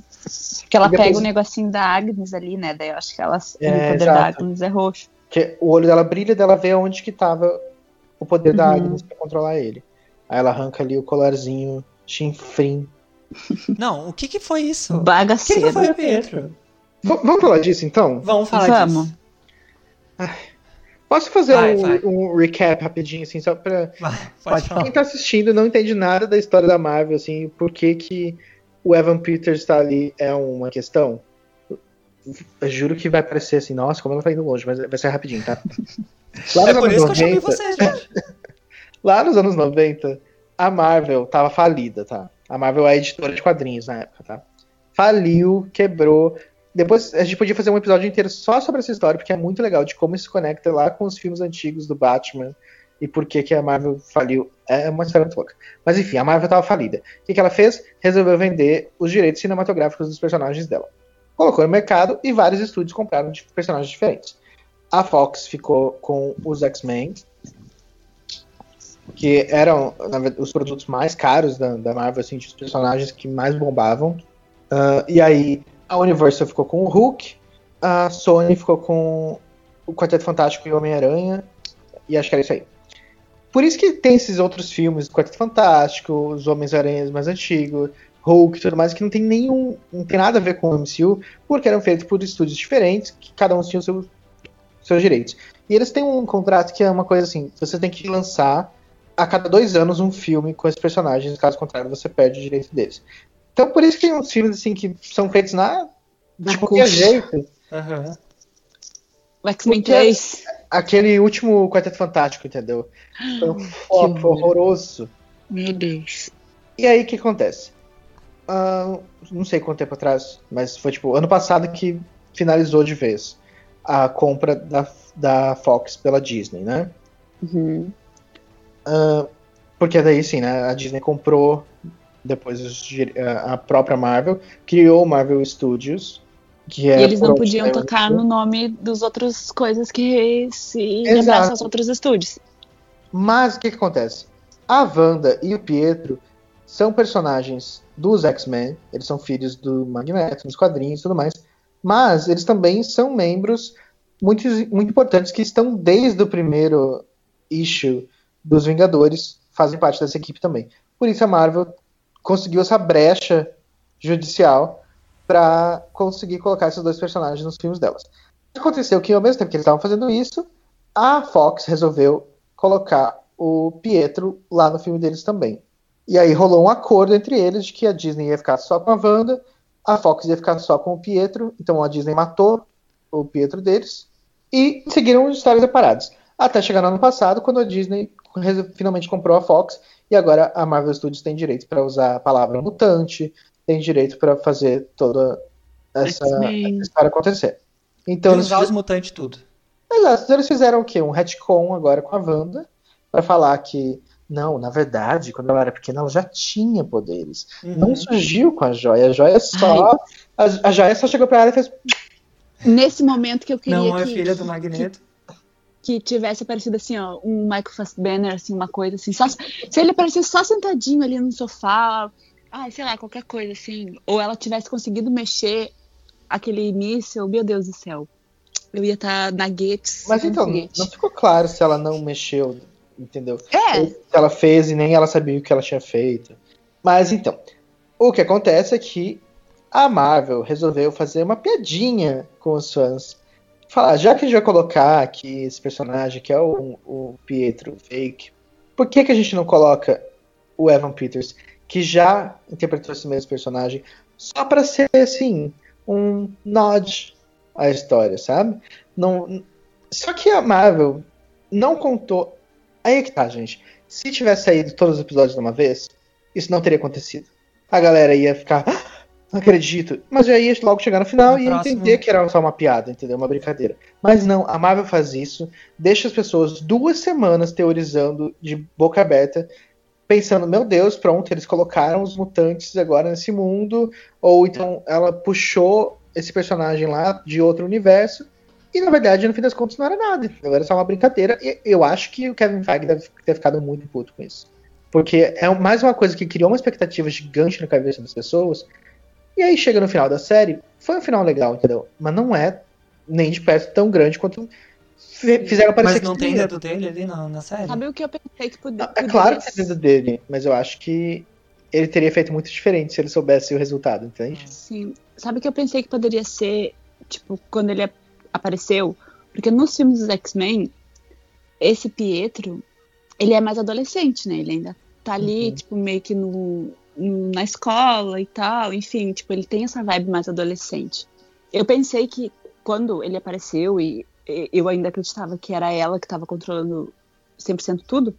Porque ela depois- pega o negocinho da Agnes ali, né? Daí eu acho que ela, É, o poder exato. da Agnes é roxo. Que o olho dela brilha, dela vê onde que tava o poder da Uhum. Agnes pra controlar ele. Aí ela arranca ali o colarzinho chinfrim. Não, o que que foi isso? O que que Bagaceiro. foi, Pietro? V- vamos falar disso então? Vamos falar Vamos. disso. Posso fazer Vai, um, vai. um recap rapidinho, assim, só pra. Vai, Pode falar. Quem tá assistindo não entende nada da história da Marvel, assim, por que, que o Evan Peters tá ali é uma questão. Eu juro que vai parecer assim, nossa, como ela tá indo longe, mas vai ser rapidinho, tá? <laughs> Lá É nos por anos isso que eu chamei 90, você, gente. <laughs> Lá nos anos 90, a Marvel tava falida, tá? A Marvel é editora de quadrinhos na época, tá? Faliu, quebrou. Depois a gente podia fazer um episódio inteiro só sobre essa história, porque é muito legal de como isso se conecta lá com os filmes antigos do Batman e por que, que a Marvel faliu. É uma história muito louca. Mas enfim, a Marvel tava falida. O que, que ela fez? Resolveu vender os direitos cinematográficos dos personagens dela. Colocou no mercado e vários estúdios compraram de personagens diferentes. A Fox ficou com os X-Men, que eram verdade, os produtos mais caros da, da Marvel, assim, os personagens que mais bombavam. Ah, e aí a Universal ficou com o Hulk, a Sony ficou com o Quarteto Fantástico e Homem-Aranha, e acho que era isso aí. Por isso que tem esses outros filmes, o Quarteto Fantástico, os Homens-Aranhas mais antigos, Hulk e tudo mais, que não tem nenhum. não tem nada a ver com o MCU, porque eram feitos por estúdios diferentes, que cada um tinha os seus direitos. E eles têm um contrato que é uma coisa assim: você tem que lançar a cada dois anos um filme com esses personagens, caso contrário, você perde o direito deles. Então por isso que tem uns filmes assim que são feitos na. Na de qualquer coxa. jeito. Aham. O X-Men Porque- 3. Aquele último Quarteto Fantástico, entendeu? Foi um horror. horroroso. Meu Deus. E aí o que acontece? Ah, não sei quanto tempo atrás, mas foi tipo ano passado que finalizou de vez a compra da, da Fox pela Disney, né? Uhum. Ah, porque daí sim, né? A Disney comprou depois os a própria Marvel, criou o Marvel Studios, que E é eles não podiam tocar no nome dos outros coisas que se lembrassem aos outros estúdios. Mas o que, que acontece? A Wanda e o Pietro são personagens dos X-Men, eles são filhos do Magneto, nos quadrinhos e tudo mais, mas eles também são membros muito, muito importantes que estão desde o primeiro issue dos Vingadores, fazem parte dessa equipe também. Por isso a Marvel conseguiu essa brecha judicial para conseguir colocar esses dois personagens nos filmes delas. Aconteceu que ao mesmo tempo que eles estavam fazendo isso, a Fox resolveu colocar o Pietro lá no filme deles também. E aí rolou um acordo entre eles de que a Disney ia ficar só com a Wanda, a Fox ia ficar só com o Pietro, então a Disney matou o Pietro deles e seguiram histórias separadas. Até chegar no ano passado, quando a Disney finalmente comprou a Fox e agora a Marvel Studios tem direito para usar a palavra mutante, tem direito para fazer toda essa, essa história acontecer. Então, eles Usar os mutantes tudo. Exato, então eles fizeram o quê? Um retcon agora com a Wanda, pra falar que, não, na verdade, quando ela era pequena, ela já tinha poderes. Uhum. Não surgiu com a joia. A joia só. A, a joia só chegou pra ela e fez. Nesse momento que eu queria Não é que, filha do Magneto. que tivesse aparecido assim, ó, um Michael Fassbender, assim, uma coisa assim, só, se ele aparecesse só sentadinho ali no sofá, ai, sei lá, qualquer coisa assim, ou ela tivesse conseguido mexer aquele míssil, meu Deus do céu. Eu ia estar na Gates. Mas então, foguete. não ficou claro se ela não mexeu, entendeu? É, Se ela fez e nem ela sabia o que ela tinha feito. Mas então, o que acontece é que a Marvel resolveu fazer uma piadinha com os fãs. Falar, já que a gente vai colocar aqui esse personagem que é o, o Pietro fake, por que, que a gente não coloca o Evan Peters, que já interpretou esse mesmo personagem, só pra ser assim, um nod à história, sabe? Não, só que a Marvel não contou. Aí é que tá, gente. Se tivesse saído todos os episódios de uma vez, isso não teria acontecido. A galera ia ficar. "Ah, Não acredito. Mas já ia logo chegar no final No e próximo- entender que era só uma piada, entendeu? Uma brincadeira. Mas não, a Marvel faz isso, deixa as pessoas duas semanas teorizando de boca aberta, pensando, meu Deus, pronto, eles colocaram os mutantes agora nesse mundo, ou então ela puxou esse personagem lá de outro universo, e na verdade, no fim das contas, não era nada. entendeu? Era só uma brincadeira. E eu acho que o Kevin Feige deve ter ficado muito puto com isso. Porque é mais uma coisa que criou uma expectativa gigante na cabeça das pessoas. E aí chega no final da série, foi um final legal, entendeu? Mas não é nem de perto tão grande quanto fi- fizeram parecer Mas que não tem seria. dedo dele ali na, na série? sabe o que eu pensei que podia. É claro que tem dedo dele, mas eu acho que ele teria feito muito diferente se ele soubesse o resultado, entende? Sim. Sabe o que eu pensei que poderia ser, tipo, quando ele ap- apareceu? Porque nos filmes dos X-Men, esse Pietro, ele é mais adolescente, né? Ele ainda tá ali, Uhum. tipo, meio que no- na escola e tal. Enfim, tipo, ele tem essa vibe mais adolescente. Eu pensei que quando ele apareceu e e eu ainda acreditava que era ela que estava controlando 100% tudo,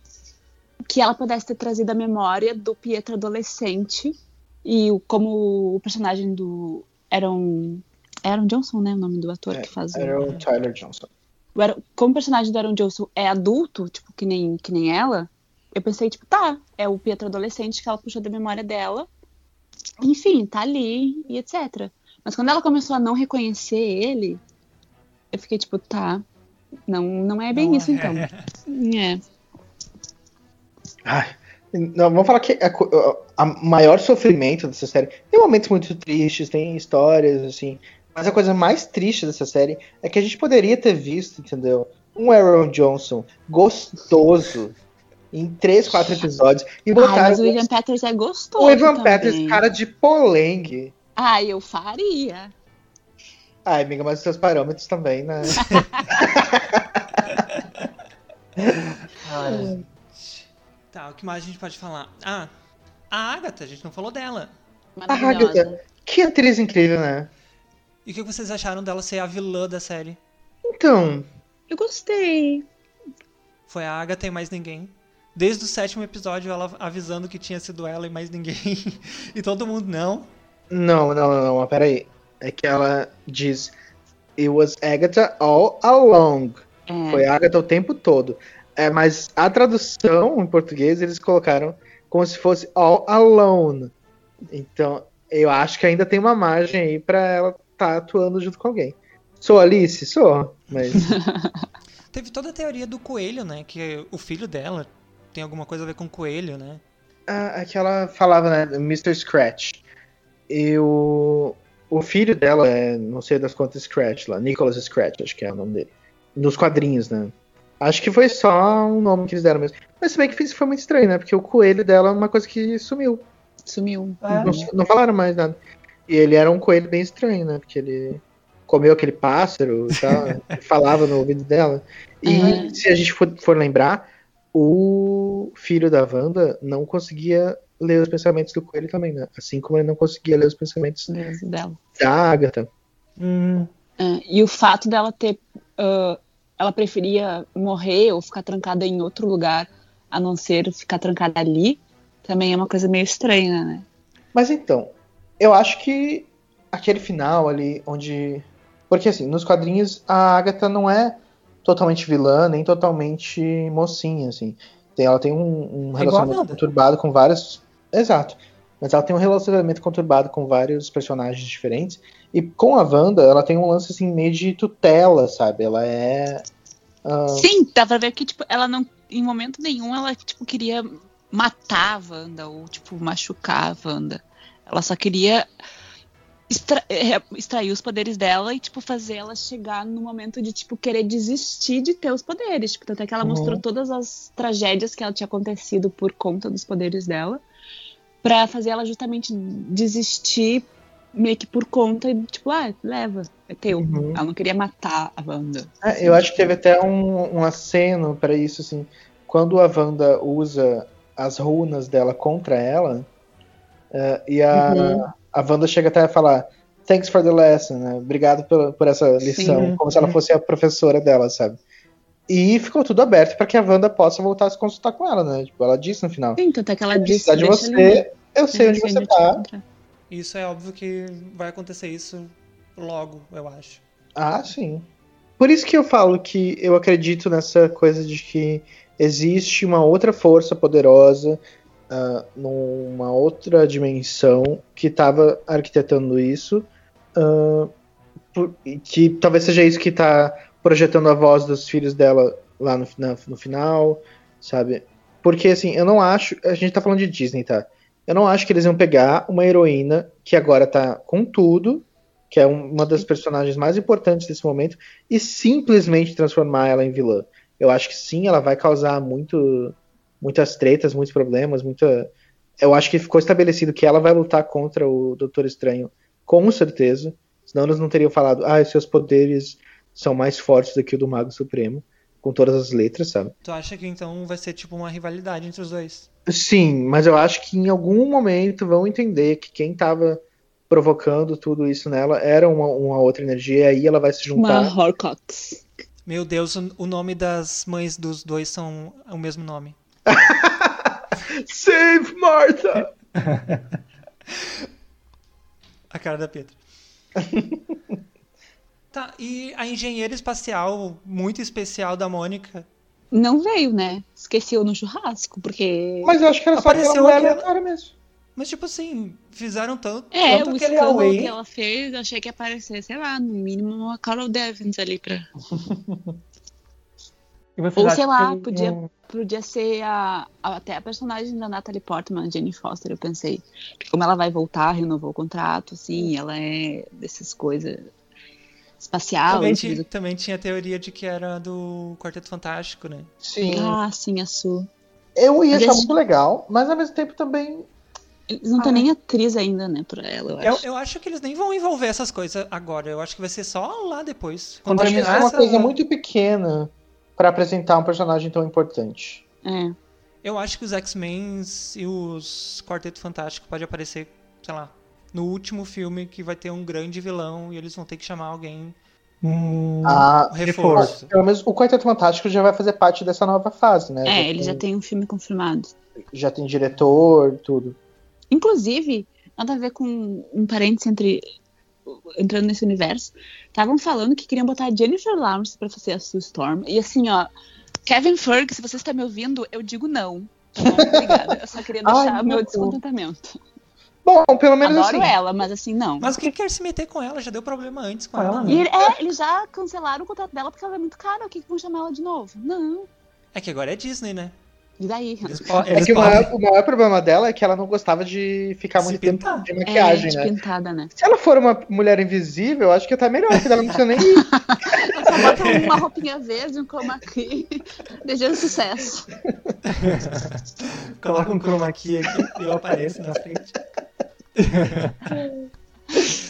que ela pudesse ter trazido a memória do Pietro adolescente e o- como o personagem do Aaron Aaron Johnson, né, o nome do ator É, que faz Era o Tyler Johnson. o Aaron- como o personagem do Aaron Johnson é adulto, tipo que nem que nem ela, eu pensei tipo, tá, é o Pietro adolescente que ela puxou da memória dela. Enfim, tá ali e etc. Mas quando ela começou a não reconhecer ele, eu fiquei tipo, tá, não não é bem Não isso é. então. <laughs> É. Ai, não, vamos falar que a, co- a maior sofrimento dessa série. Tem momentos muito tristes, tem histórias, assim. Mas a coisa mais triste dessa série é que a gente poderia ter visto, entendeu? Um Aaron Johnson gostoso em três, quatro episódios. E Ai, botaram mas o Evan Peters é gostoso o Evan também. Peters, cara de polengue. Ai, eu faria. Ai, amiga, mas os seus parâmetros também, né? Ai. Tá, o que mais a gente pode falar? Ah, a Agatha, a gente não falou dela. Maravilhosa. Agatha. que atriz incrível, né? E o que vocês acharam dela ser a vilã da série? Então, Eu gostei. Foi a Agatha e mais ninguém. Desde o sétimo episódio, ela avisando que tinha sido ela e mais ninguém. <laughs> e todo mundo, não. Não, não, não, não, peraí. É que ela diz It was Agatha all along. É, Foi Agatha o tempo todo. É, mas a tradução em português eles colocaram como se fosse all alone. Então, eu acho que ainda tem uma margem aí pra ela estar tá atuando junto com alguém. Sou Alice? Sou, mas <laughs> <laughs> Teve toda a teoria do coelho, né? Que o filho dela tem alguma coisa a ver com coelho, né? ah, é que ela falava, né, Mr. Scratch. E o, o filho dela é, não sei das quantas Scratch lá, Nicholas Scratch, acho que é o nome dele. Nos quadrinhos, né? Acho que foi só um nome que eles deram mesmo. Mas se bem que isso foi muito estranho, né? Porque o coelho dela é uma coisa que sumiu. sumiu. É. Não, não falaram mais nada. E ele era um coelho bem estranho, né? Porque ele comeu aquele pássaro e tal, <laughs> falava no ouvido dela. E É. se a gente for, for lembrar, o filho da Wanda não conseguia ler os pensamentos do coelho também, né? Assim como ele não conseguia ler os pensamentos Deus dela. da Agatha. Hum, É, e o fato dela ter. ah, ela preferia morrer ou ficar trancada em outro lugar, a não ser ficar trancada ali, também é uma coisa meio estranha, né? Mas então, eu acho que aquele final ali, onde. Porque assim, nos quadrinhos a Agatha não é totalmente vilã, nem totalmente mocinha, assim. Tem, ela tem um, um É relacionamento conturbado com vários. Exato. Mas ela tem um relacionamento conturbado com vários personagens diferentes. E com a Wanda, ela tem um lance assim meio de tutela, sabe? Ela é. ah, Sim, dá pra ver que, tipo, ela não. Em momento nenhum ela, tipo, queria matar a Wanda ou, tipo, machucar a Wanda. Ela só queria extra- é, extrair os poderes dela e, tipo, fazer ela chegar no momento de, tipo, querer desistir de ter os poderes. Tipo, tanto é que ela Uhum. mostrou todas as tragédias que ela tinha acontecido por conta dos poderes dela. Pra fazer ela justamente desistir meio que por conta de, tipo, ah, leva, é teu. Uhum. Ela não queria matar a Wanda. É, eu acho que teve até um, um aceno pra isso, assim. Quando a Wanda usa as runas dela contra ela, eh, e a, Uhum. A Wanda chega até a falar thanks for the lesson, né? Obrigado por, por essa lição, Sim. como se ela fosse a professora dela, sabe? E ficou tudo aberto pra que a Wanda possa voltar a se consultar com ela, né? Tipo, ela disse no final, Sim, tanto é que ela se disse. precisar de "Deixa ele você, eu sei onde você tá. Isso é óbvio que vai acontecer isso logo, eu acho. Ah, sim. Por isso que eu falo que eu acredito nessa coisa de que existe uma outra força poderosa ah, numa outra dimensão que estava arquitetando isso. ah, por- que talvez seja isso que está projetando a voz dos filhos dela lá no, na- no final, sabe? Porque assim, eu não acho. A gente tá falando de Disney, tá? Eu não acho que eles iam pegar uma heroína que agora tá com tudo, que é um- uma das personagens mais importantes desse momento, e simplesmente transformar ela em vilã. Eu acho que sim, ela vai causar muito, muitas tretas, muitos problemas, muita. Eu acho que ficou estabelecido que ela vai lutar contra o Doutor Estranho, com certeza. Senão eles não teriam falado, ah, os seus poderes são mais fortes do que o do Mago Supremo, com todas as letras, sabe? Tu acha que então vai ser tipo uma rivalidade entre os dois? Sim, mas eu acho que em algum momento vão entender que quem tava provocando tudo isso nela era uma, uma outra energia, e aí ela vai se Uma juntar. Horcrux. Meu Deus, o nome das mães dos dois são o mesmo nome. <laughs> Save Martha! A cara da Petra. <laughs> tá, e a engenheira espacial muito especial da Mônica. Não veio, né? Esqueceu no churrasco, porque. Mas eu acho que era só Apareceu aquela mulher aquela- aleatória mesmo. Mas tipo assim, fizeram tanto. É, tanto o aquele away. que ela fez, achei que ia aparecer, sei lá, no mínimo uma Carol Devins ali pra. <laughs> Ou sei lá, podia, hum, podia ser a, a- até a personagem da Natalie Portman, Jenny Foster, eu pensei. Como ela vai voltar, renovou o contrato, assim, ela é dessas coisas espacial. Também, isso, ti- isso. também tinha a teoria de que era do Quarteto Fantástico, né? Sim. Ah, sim, a Su. eu ia mas achar muito legal, mas ao mesmo tempo também. Eles não têm Ah. nem atriz ainda, né, pra ela, eu Eu, acho. eu acho que eles nem vão envolver essas coisas agora. Eu acho que vai ser só lá depois. Quando acho que isso é terminar uma essa- coisa muito pequena pra apresentar um personagem tão importante. É. Eu acho que os X-Men e os Quarteto Fantástico pode aparecer, sei lá, no último filme que vai ter um grande vilão e eles vão ter que chamar alguém hum, Ah, um reforço. pelo menos o Quarteto Fantástico já vai fazer parte dessa nova fase, né? É, ele já tem um filme confirmado. já tem diretor, tudo. Inclusive, nada a ver com um parênteses entre. Entrando nesse universo. Estavam falando que queriam botar a Jennifer Lawrence pra fazer a Sue Storm. E assim, ó. Kevin Ferg, se você está me ouvindo, eu digo não. Tá bom? Obrigada. Eu só queria <laughs> Ai, deixar meu meu descontentamento. Bom, pelo menos Adoro assim. ela, mas assim, não. Mas quem quer se meter com ela? Já deu problema antes com, Com ela. ela, né? E ele- é, eles já cancelaram o contrato dela porque ela é muito cara. O que, que vão chamar ela de novo? Não. É que agora é Disney, né? E daí? É que o maior, o maior problema dela é que ela não gostava de ficar Se muito pintar. tempo de É, maquiagem, de né? pintada, né? Se ela for uma mulher invisível, eu acho que tá melhor, porque ela não precisa nem <laughs> ir. Ela só bota uma roupinha verde, um chroma key, desejando sucesso. <laughs> Coloca um chroma key aqui e eu apareço na frente.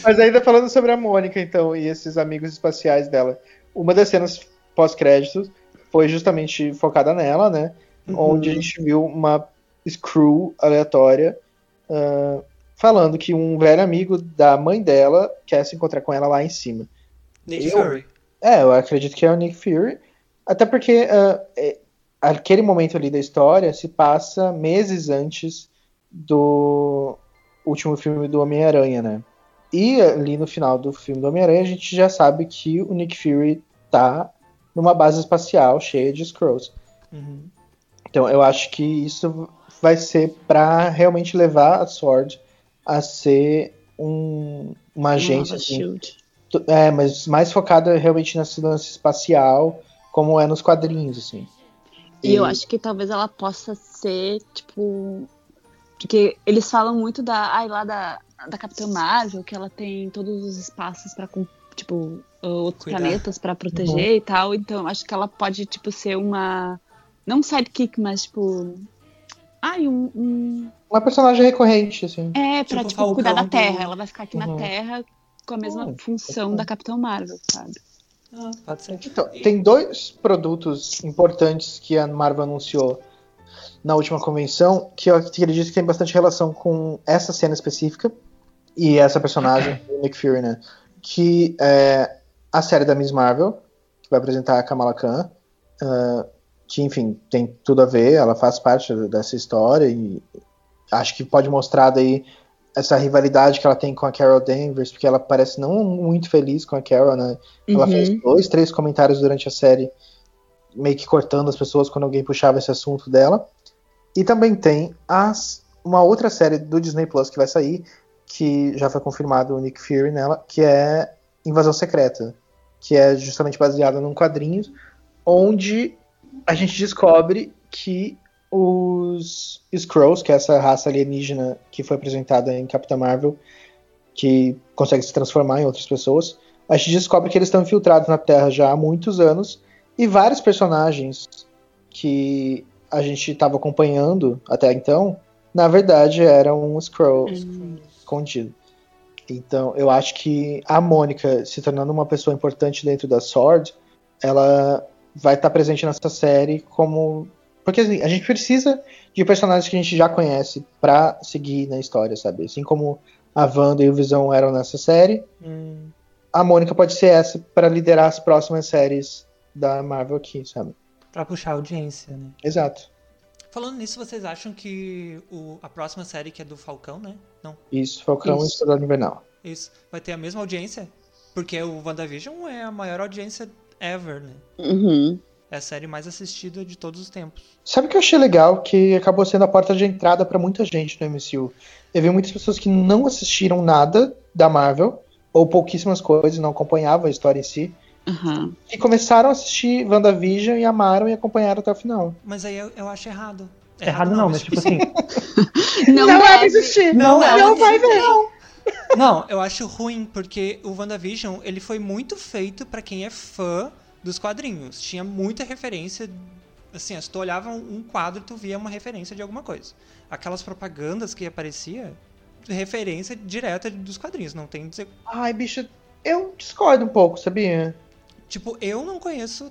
Mas ainda falando sobre a Mônica, então, e esses amigos espaciais dela. Uma das cenas pós-créditos foi justamente focada nela, né? Onde a gente viu uma screw aleatória ah, falando que um velho amigo da mãe dela quer se encontrar com ela lá em cima. Nick Eu- Fury. É, eu acredito que é o Nick Fury. Até porque ah, é, aquele momento ali da história se passa meses antes do último filme do Homem-Aranha, né? E ali no final do filme do Homem-Aranha a gente já sabe que o Nick Fury tá numa base espacial cheia de Skrulls. Uhum. Então eu acho que isso vai ser pra realmente levar a Sword a ser um- uma agência assim, é, mas mais focada realmente na segurança espacial, como é nos quadrinhos, assim. E eu acho que talvez ela possa ser, tipo. Porque eles falam muito da. Ai, lá da, da Capitã Marvel, que ela tem todos os espaços pra. com- Tipo, outros Cuidar. planetas pra proteger e tal. Então, eu acho que ela pode, tipo, ser uma. Não um sidekick, mas, tipo. Ai, um. um- Uma personagem recorrente, assim. É, pra, Tipo tipo, cuidar da do- Terra. Ela vai ficar aqui Uhum. na Terra com a mesma Hum, função da Capitã Marvel, sabe? Ah, pode ser. Então, tem dois produtos importantes que a Marvel anunciou na última convenção, que eu disse que tem bastante relação com essa cena específica e essa personagem, <laughs> o Nick Fury, né? Que é a série da Miss Marvel, que vai apresentar a Kamala Khan, ah, que, enfim, tem tudo a ver, ela faz parte dessa história e acho que pode mostrar daí essa rivalidade que ela tem com a Carol Danvers, porque ela parece não muito feliz com a Carol, né? Ela Uhum. fez dois, três comentários durante a série, meio que cortando as pessoas quando alguém puxava esse assunto dela. E também tem as, uma outra série do Disney Plus que vai sair, que já foi confirmado o Nick Fury nela, que é Invasão Secreta, que é justamente baseada num quadrinho, onde a gente descobre que os Skrulls, que é essa raça alienígena que foi apresentada em Capitã Marvel, que consegue se transformar em outras pessoas, a gente descobre que eles estão infiltrados na Terra já há muitos anos e vários personagens que a gente estava acompanhando até então, na verdade eram um Skrull escondido. Então, eu acho que a Mônica se tornando uma pessoa importante dentro da Sword, ela vai estar presente nessa série como porque assim, a gente precisa de personagens que a gente já conhece pra seguir na história, sabe? Assim como a Wanda e o Visão eram nessa série, Hum, a Mônica pode ser essa pra liderar as próximas séries da Marvel aqui, sabe? pra puxar audiência, né? Exato. Falando nisso, vocês acham que o, a próxima série, que é do Falcão, né? Não, Isso, Falcão e Isso. Soldado Invernal. isso. Vai ter a mesma audiência? Porque o WandaVision é a maior audiência ever, né? Uhum. É a série mais assistida de todos os tempos. Sabe o que eu achei legal? Que acabou sendo a porta de entrada pra muita gente no MCU. Eu vi muitas pessoas que não assistiram nada da Marvel, ou pouquíssimas coisas, não acompanhavam a história em si, Aham. e começaram a assistir WandaVision e amaram e acompanharam até o final. Mas aí eu, eu acho errado. Errado não, mas tipo <laughs> assim. Não, é pra deve. assistir! Não, não, não, vai ver! Não, eu acho ruim, porque o WandaVision, ele foi muito feito pra quem é fã dos quadrinhos. Tinha muita referência, assim, se tu olhava um quadro, tu via uma referência de alguma coisa. Aquelas propagandas que aparecia, referência direta dos quadrinhos, não tem dizer... Ai, bicho, eu discordo um pouco, sabia? Tipo, eu não conheço,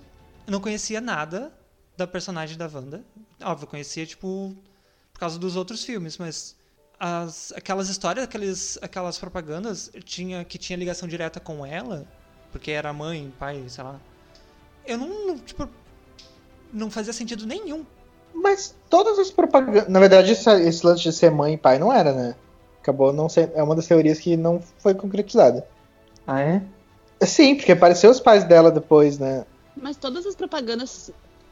eu não conhecia nada da personagem da Wanda. Óbvio, eu conhecia, tipo, por causa dos outros filmes, mas as, aquelas histórias, aqueles, aquelas propagandas tinha, que tinha ligação direta com ela, porque era mãe, pai, sei lá. Eu não, não, tipo, não fazia sentido nenhum. Mas todas as propagandas. Na verdade, esse, esse lance de ser mãe e pai não era, né? Acabou não sendo. É uma das teorias que não foi concretizada. Ah, é? Sim, porque apareceu os pais dela depois, né? Mas todas as propagandas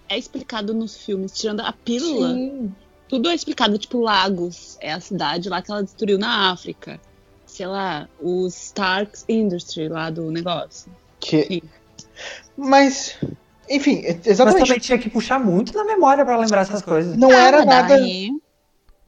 é explicado nos filmes, tirando a pílula. Sim. Tudo é explicado, tipo, Lagos é a cidade lá que ela destruiu na África. Sei lá, os Starks Industry lá do negócio. Que... Sim. Mas, enfim, Mas exatamente. também tinha que puxar muito na memória pra lembrar essas coisas. Não Ah, era mas nada. daí-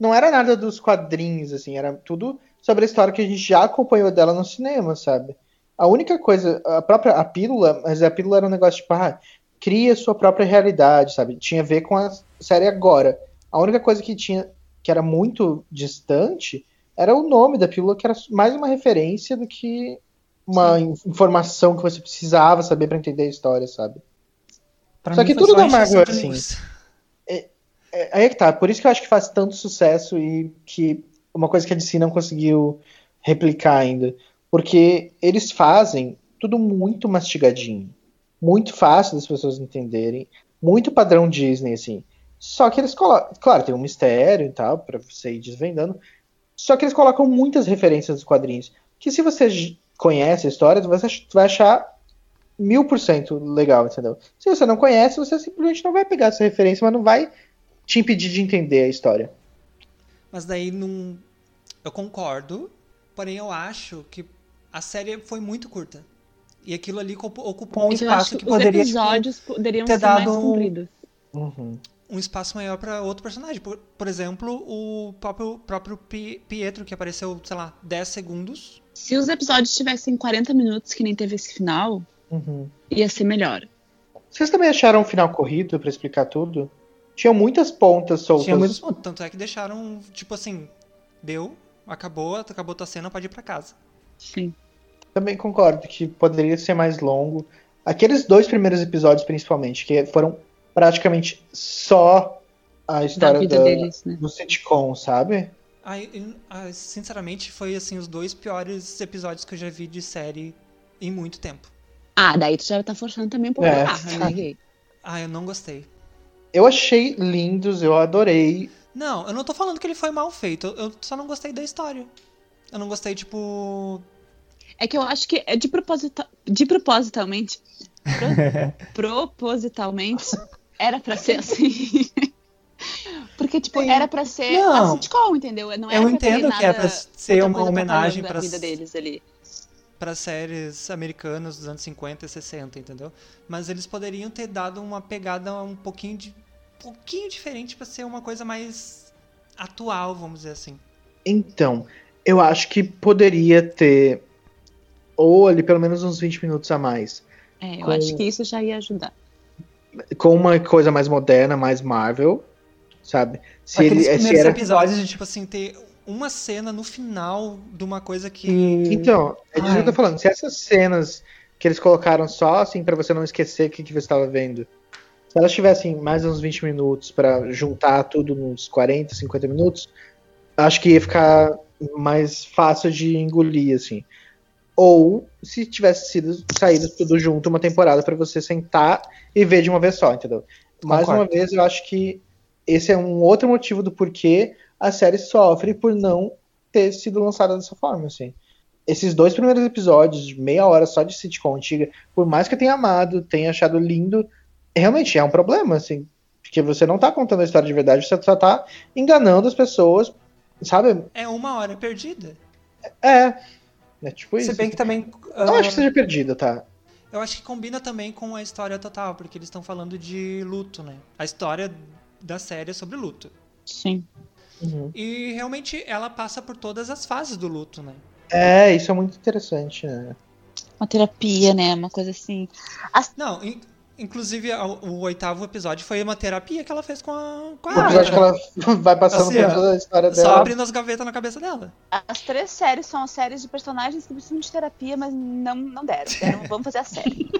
Não era nada dos quadrinhos, assim, era tudo sobre a história que a gente já acompanhou dela no cinema, sabe? A única coisa, a própria a pílula, mas a pílula era um negócio tipo, ah, cria sua própria realidade, sabe? Tinha a ver com a série agora. A única coisa que tinha que era muito distante era o nome da pílula, que era mais uma referência do que uma in- informação que você precisava saber pra entender a história, sabe? Pra Só que tudo da Marvel é assim. linguiça. É, aí é que tá, por isso que eu acho que faz tanto sucesso e que uma coisa que a DC não conseguiu replicar ainda. Porque eles fazem tudo muito mastigadinho. Muito fácil das pessoas entenderem. Muito padrão Disney, assim. Só que eles colocam. Claro, tem um mistério e tal, pra você ir desvendando. Só que eles colocam muitas referências dos quadrinhos. Que se você conhece a história, você vai achar mil por cento legal, entendeu? Se você não conhece, você simplesmente não vai pegar essa referência, mas não vai te impedir de entender a história. Mas daí não. Eu concordo, porém eu acho que a série foi muito curta. E aquilo ali ocup- ocupou um espaço que que os poderia tipo, episódios poderiam ter ser mais dado um- compridos. Uhum. Um espaço maior pra outro personagem. Por, por exemplo, o próprio, próprio Pi- Pietro, que apareceu, sei lá, 10 segundos. Se os episódios tivessem 40 minutos, que nem teve esse final, Uhum. ia ser melhor. Vocês também acharam um final corrido pra explicar tudo? Tinham muitas pontas soltas. Tinha muitos Tanto é que deixaram, tipo assim, deu, acabou, acabou tua cena, pode ir pra casa. Sim. Também concordo que poderia ser mais longo. Aqueles dois primeiros episódios, principalmente, que foram praticamente só a Da história vida da- deles, né? do sitcom, sabe? Sinceramente, foi assim os dois piores episódios que eu já vi de série em muito tempo. Ah, daí tu já tá forçando também um pouco É. barra, né? Ah, eu não gostei. Eu achei lindos, eu adorei. Não, eu não tô falando que ele foi mal feito, eu- eu só não gostei da história. Eu não gostei, tipo. É que eu acho que é de, proposita... de propositalmente. pro- <laughs> propositalmente. Era pra ser assim. <laughs> Porque, tipo, Sim. era pra ser Não. a sitcom, entendeu? Não Eu era ter entendo que é nada- pra ser uma homenagem pra a vida deles ali. para séries americanas dos anos 50 e 60, entendeu? Mas eles poderiam ter dado uma pegada um pouquinho de pouquinho diferente pra ser uma coisa mais atual, vamos dizer assim. Então, eu acho que poderia ter. Ou ali pelo menos uns 20 minutos a mais. É, eu Com- acho que isso já ia ajudar. Com uma coisa mais moderna, mais Marvel. Sabe? Se, Aqueles ele, se primeiros era. Episódios de tipo assim ter uma cena no final de uma coisa que Então, é disso que eu tô falando. Se essas cenas que eles colocaram só assim pra você não esquecer o que, que você estava vendo, se elas tivessem mais uns 20 minutos pra juntar tudo nos 40, 50 minutos, acho que ia ficar mais fácil de engolir, assim. Ou se tivesse sido saído tudo junto uma temporada pra você sentar e ver de uma vez só, entendeu? Mais Concordo. uma vez, eu acho que esse é um outro motivo do porquê a série sofre por não ter sido lançada dessa forma, assim. Esses dois primeiros episódios, de meia hora só de sitcom antiga, por mais que eu tenha amado, tenha achado lindo, realmente é um problema, assim. Porque você não tá contando a história de verdade, você só tá enganando as pessoas, sabe? é uma hora perdida. É. É tipo isso. Se bem que também. Não ah, acho que seja perdida, tá? Eu acho que combina também com a história total, porque eles estão falando de luto, né? A história da série é sobre luto. Sim. Uhum. E realmente ela passa por todas as fases do luto, né? É, isso é muito interessante, né? Uma terapia, né? Uma coisa assim. Não, in- inclusive a- o oitavo episódio foi uma terapia que ela fez com a, com a O episódio que ela <laughs> vai passando Assim, por toda a história Só dela. abrindo as gavetas na cabeça dela. As três séries são séries de personagens que precisam de terapia, mas não, não deram. Deram, <laughs> vamos fazer a série.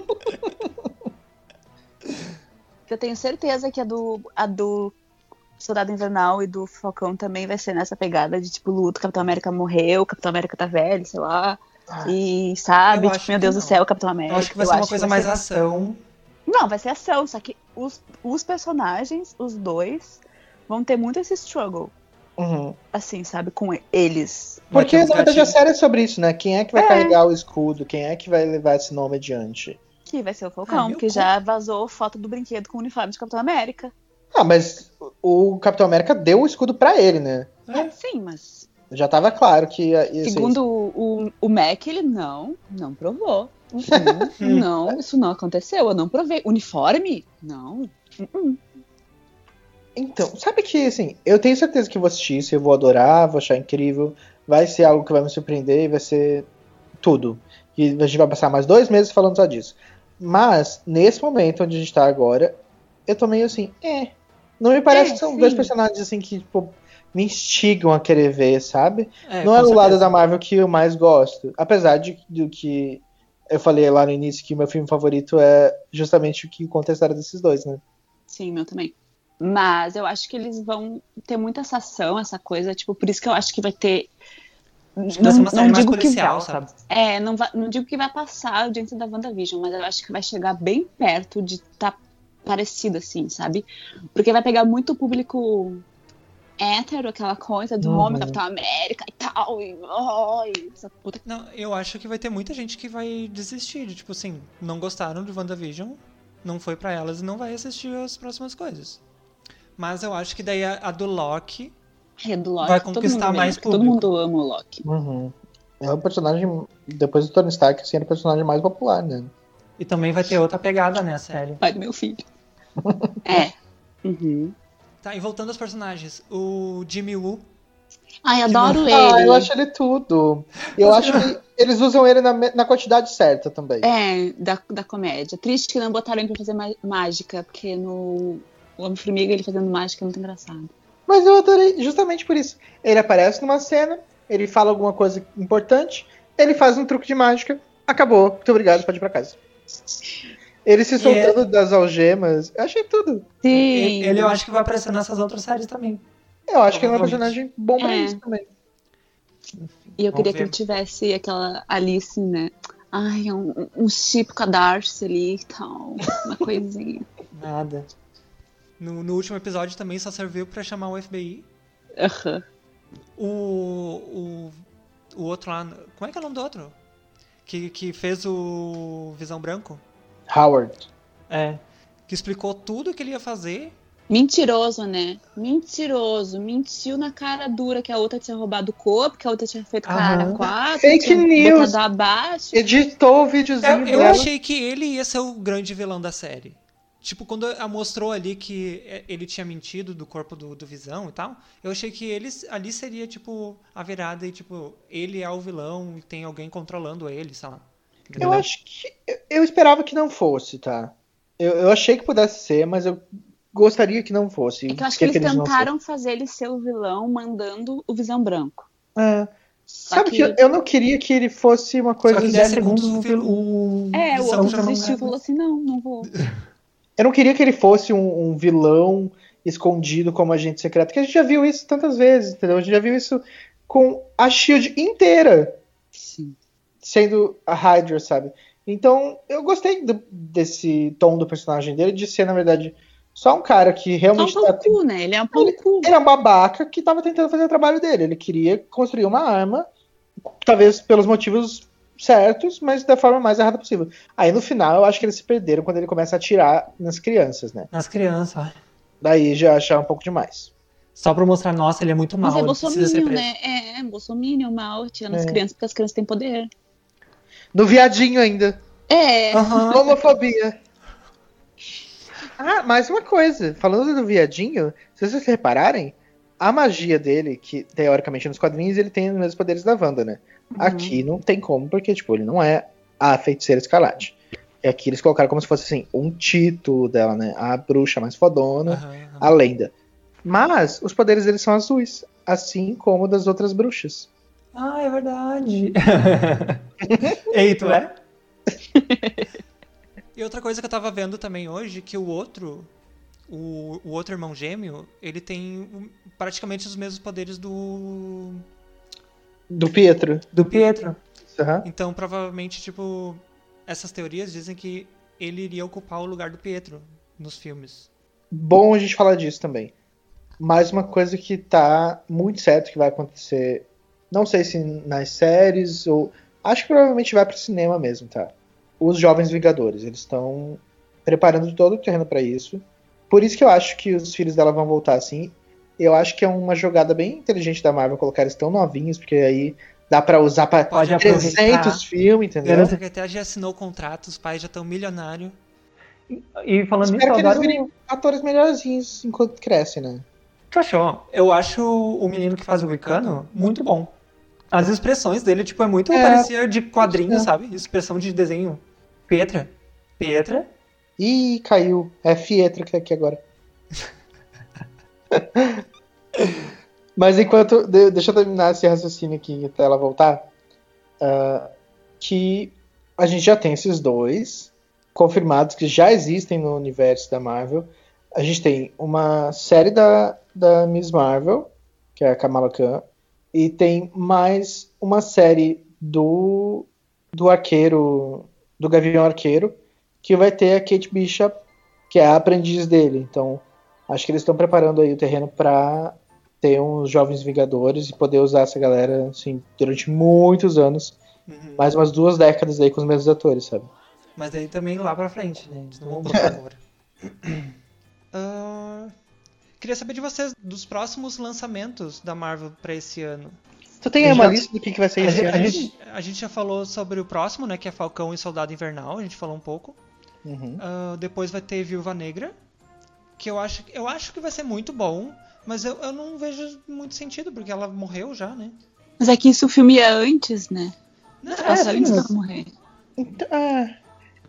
eu tenho certeza que a do, a do Soldado Invernal e do Falcão também vai ser nessa pegada de tipo luto, Capitão América morreu, Capitão América tá velho, sei lá. Ah. E sabe, Eu tipo, meu Deus do não. céu, Capitão América. Eu acho que vai ser uma coisa mais ser- ação. Não, vai ser ação, só que os, os personagens, os dois, vão ter muito esse struggle, Uhum. assim, sabe, com eles. Porque na verdade a série é sobre isso, né? Quem é que vai É. carregar o escudo? Quem é que vai levar esse nome adiante? Que vai ser o Ah, Falcão, meu que cu. já vazou foto do brinquedo com o uniforme de Capitão América. Ah, mas o Capitão América deu o escudo pra ele, né? É. Sim, mas Já tava claro que ia, ia ser segundo o, o Mac, ele não, não provou. Uh-uh, <laughs> não, isso não aconteceu, eu não provei. Uniforme? Não. Uh-uh. Então, sabe que, assim, eu tenho certeza que vou assistir isso, eu vou adorar, vou achar incrível, vai ser algo que vai me surpreender, vai ser tudo. E a gente vai passar mais dois meses falando só disso. Mas, nesse momento onde a gente tá agora, eu tô meio assim, é. Não me parece É, que são sim. dois personagens, assim, que, tipo, me instigam a querer ver, sabe? É, não é o lado da Marvel que eu mais gosto. Apesar de do que eu falei lá no início que meu filme favorito é justamente o que conta a história desses dois, né? Sim, meu também. Mas eu acho que eles vão ter muita essa ação, essa coisa, tipo, por isso que eu acho que vai ter. Acho que vai ser Não, uma série não mais digo que policial, vai. sabe? É, não, vai- não digo que vai passar a audiência da WandaVision, mas eu acho que vai chegar bem perto de estar parecido, assim, sabe? Porque vai pegar muito público hétero, aquela coisa do Uhum. homem Capitão América e tal. Ai, ai, essa puta. Não, eu acho que vai ter muita gente que vai desistir. de, Tipo assim, não gostaram de WandaVision, não foi pra elas e não vai assistir as próximas coisas. Mas eu acho que daí a, a do Loki. A do Loki, Vai todo conquistar mundo mais mesmo, Todo público. mundo ama o Loki. Uhum. É o personagem, depois do Tony Stark, assim, era o personagem mais popular, né? E também vai ter outra pegada, né, a série. Pai do meu filho. <laughs> é. <laughs> Uhum. Tá, e voltando aos personagens, o Jimmy Woo. Ai, adoro ele. Ah, eu acho ele tudo. Eu acho que eles usam ele na, na quantidade certa também. É, da, da comédia. Triste que não botaram ele pra fazer má- mágica, porque no Homem-Formiga ele fazendo mágica é muito engraçado. Mas eu adorei justamente por isso. Ele aparece numa cena, ele fala alguma coisa importante, ele faz um truque de mágica, acabou. Muito obrigado, pode ir pra casa. Ele se soltando das algemas, eu achei tudo. Sim. Ele, ele eu acho que vai aparecer nessas outras séries também. Eu acho que ele é um personagem bom pra É. isso também. E eu Vamos queria que ver. ele tivesse aquela Alice, né? Ai, um, um chip com a Darcy ali e tal. Uma <laughs> coisinha. Nada. No, no último episódio também só serviu pra chamar o FBI. Aham. O, o, o outro lá. Como é que é o nome do outro? Que, que fez o Visão Branco. Howard. É. Que explicou tudo que ele ia fazer. Mentiroso, né? Mentiroso. Mentiu na cara dura que a outra tinha roubado o corpo, que a outra tinha feito cara Aham. quatro. Fake news. abaixo. Editou o videozinho Eu, eu achei que ele ia ser o grande vilão da série. Tipo, quando ela mostrou ali que ele tinha mentido do corpo do, do Visão e tal, eu achei que ele ali seria, tipo, a virada e, tipo, ele é o vilão e tem alguém controlando ele, sei lá. Eu acho que. eu- esperava que não fosse, tá? Eu, eu achei que pudesse ser, mas eu gostaria que não fosse. É que eu acho que eles de ser. tentaram fazer ele ser o vilão mandando o Visão Branco. É. Só Sabe que eu, eu não queria que ele fosse uma coisa. Que 10 dez segundos o, vil- o É, o outro desistiu é e falou assim: não, não vou. Eu não queria que ele fosse um, um vilão escondido como agente secreto, porque a gente já viu isso tantas vezes, entendeu? A gente já viu isso com a Shield inteira. Sendo a Hydra, sabe? Então, eu gostei do- desse tom do personagem dele, de ser, na verdade, só um cara que Só um realmente tá cu, né? Ele é um no cu. Ele é um babaca que tava tentando fazer o trabalho dele. Ele queria construir uma arma, talvez pelos motivos certos, mas da forma mais errada possível. Aí no final eu acho que eles se perderam quando ele começa a atirar nas crianças, né? nas crianças. Daí já achar um pouco demais. Só pra mostrar, nossa, ele é muito mal. Mas é ele bolsominion, né? É, é bolsominion, mal, tirando as É. crianças, porque as crianças têm poder. No viadinho ainda. É. Aham. <laughs> Homofobia. Ah, mais uma coisa. Falando do viadinho, se vocês repararem, a magia dele, que teoricamente nos quadrinhos ele tem os mesmos poderes da Wanda, né? Aqui não tem como, porque, tipo, ele não é a feiticeira escarlate. E aqui eles colocaram como se fosse, assim, um título dela, né? A bruxa mais fodona, Aham, aham. a lenda. Mas os poderes dele são azuis, assim como das outras bruxas. Ah, é verdade. <laughs> Ei, tu é? E outra coisa que eu tava vendo também hoje, que o outro, o, o outro irmão gêmeo, ele tem praticamente os mesmos poderes do. Do Pietro. Do Pietro. Aham. Então, provavelmente, tipo, essas teorias dizem que ele iria ocupar o lugar do Pietro nos filmes. Bom a gente falar disso também. Mais uma coisa que tá muito certo que vai acontecer. Não sei se nas séries ou. Acho que provavelmente vai pro cinema mesmo, tá? Os Jovens Vingadores. Eles estão preparando todo o terreno pra isso. Por isso que eu acho que os filhos dela vão voltar assim. Eu acho que é uma jogada bem inteligente da Marvel colocar eles tão novinhos, porque aí dá pra usar pra Pode 300 filmes, entendeu? Porque até já assinou o contrato, os pais já estão milionários. E falando nisso, que eles virem atores melhorzinhos enquanto crescem, né? Tu achou? Eu acho o menino que faz o Wicano muito bom. As expressões dele, tipo, é muito É. parecia de quadrinho, É. sabe? Expressão de desenho. Petra. Petra. Ih, caiu. É Fietra que tá aqui agora. <laughs> Mas enquanto. de- deixa eu terminar esse raciocínio aqui até ela voltar. ah, que a gente já tem esses dois confirmados que já existem no universo da Marvel. A gente tem uma série da, da Miss Marvel, que é a Kamala Khan, e tem mais uma série do, do arqueiro, do Gavião Arqueiro, que vai ter a Kate Bishop, que é a aprendiz dele. Então, acho que eles estão preparando aí o terreno para ter uns jovens vingadores e poder usar essa galera, assim, durante muitos anos. Uhum. Mais umas duas décadas aí com os mesmos atores, sabe? Mas aí também lá pra frente, né? Eles não vão <laughs> botar agora. <clears throat> Ah, queria saber de vocês dos próximos lançamentos da Marvel pra esse ano. Tu tem uma já- lista do que, que vai ser A esse gente- ano? a gente- a gente já falou sobre o próximo, né? Que é Falcão e Soldado Invernal. A gente falou um pouco. Uhum. Ah, depois vai ter Viúva Negra. Que eu acho, eu acho que vai ser muito bom. Mas eu, eu não vejo muito sentido, porque ela morreu já, né? Mas é que isso o filme é antes, né? Não, saiu antes mas- dela morrer. Então, é,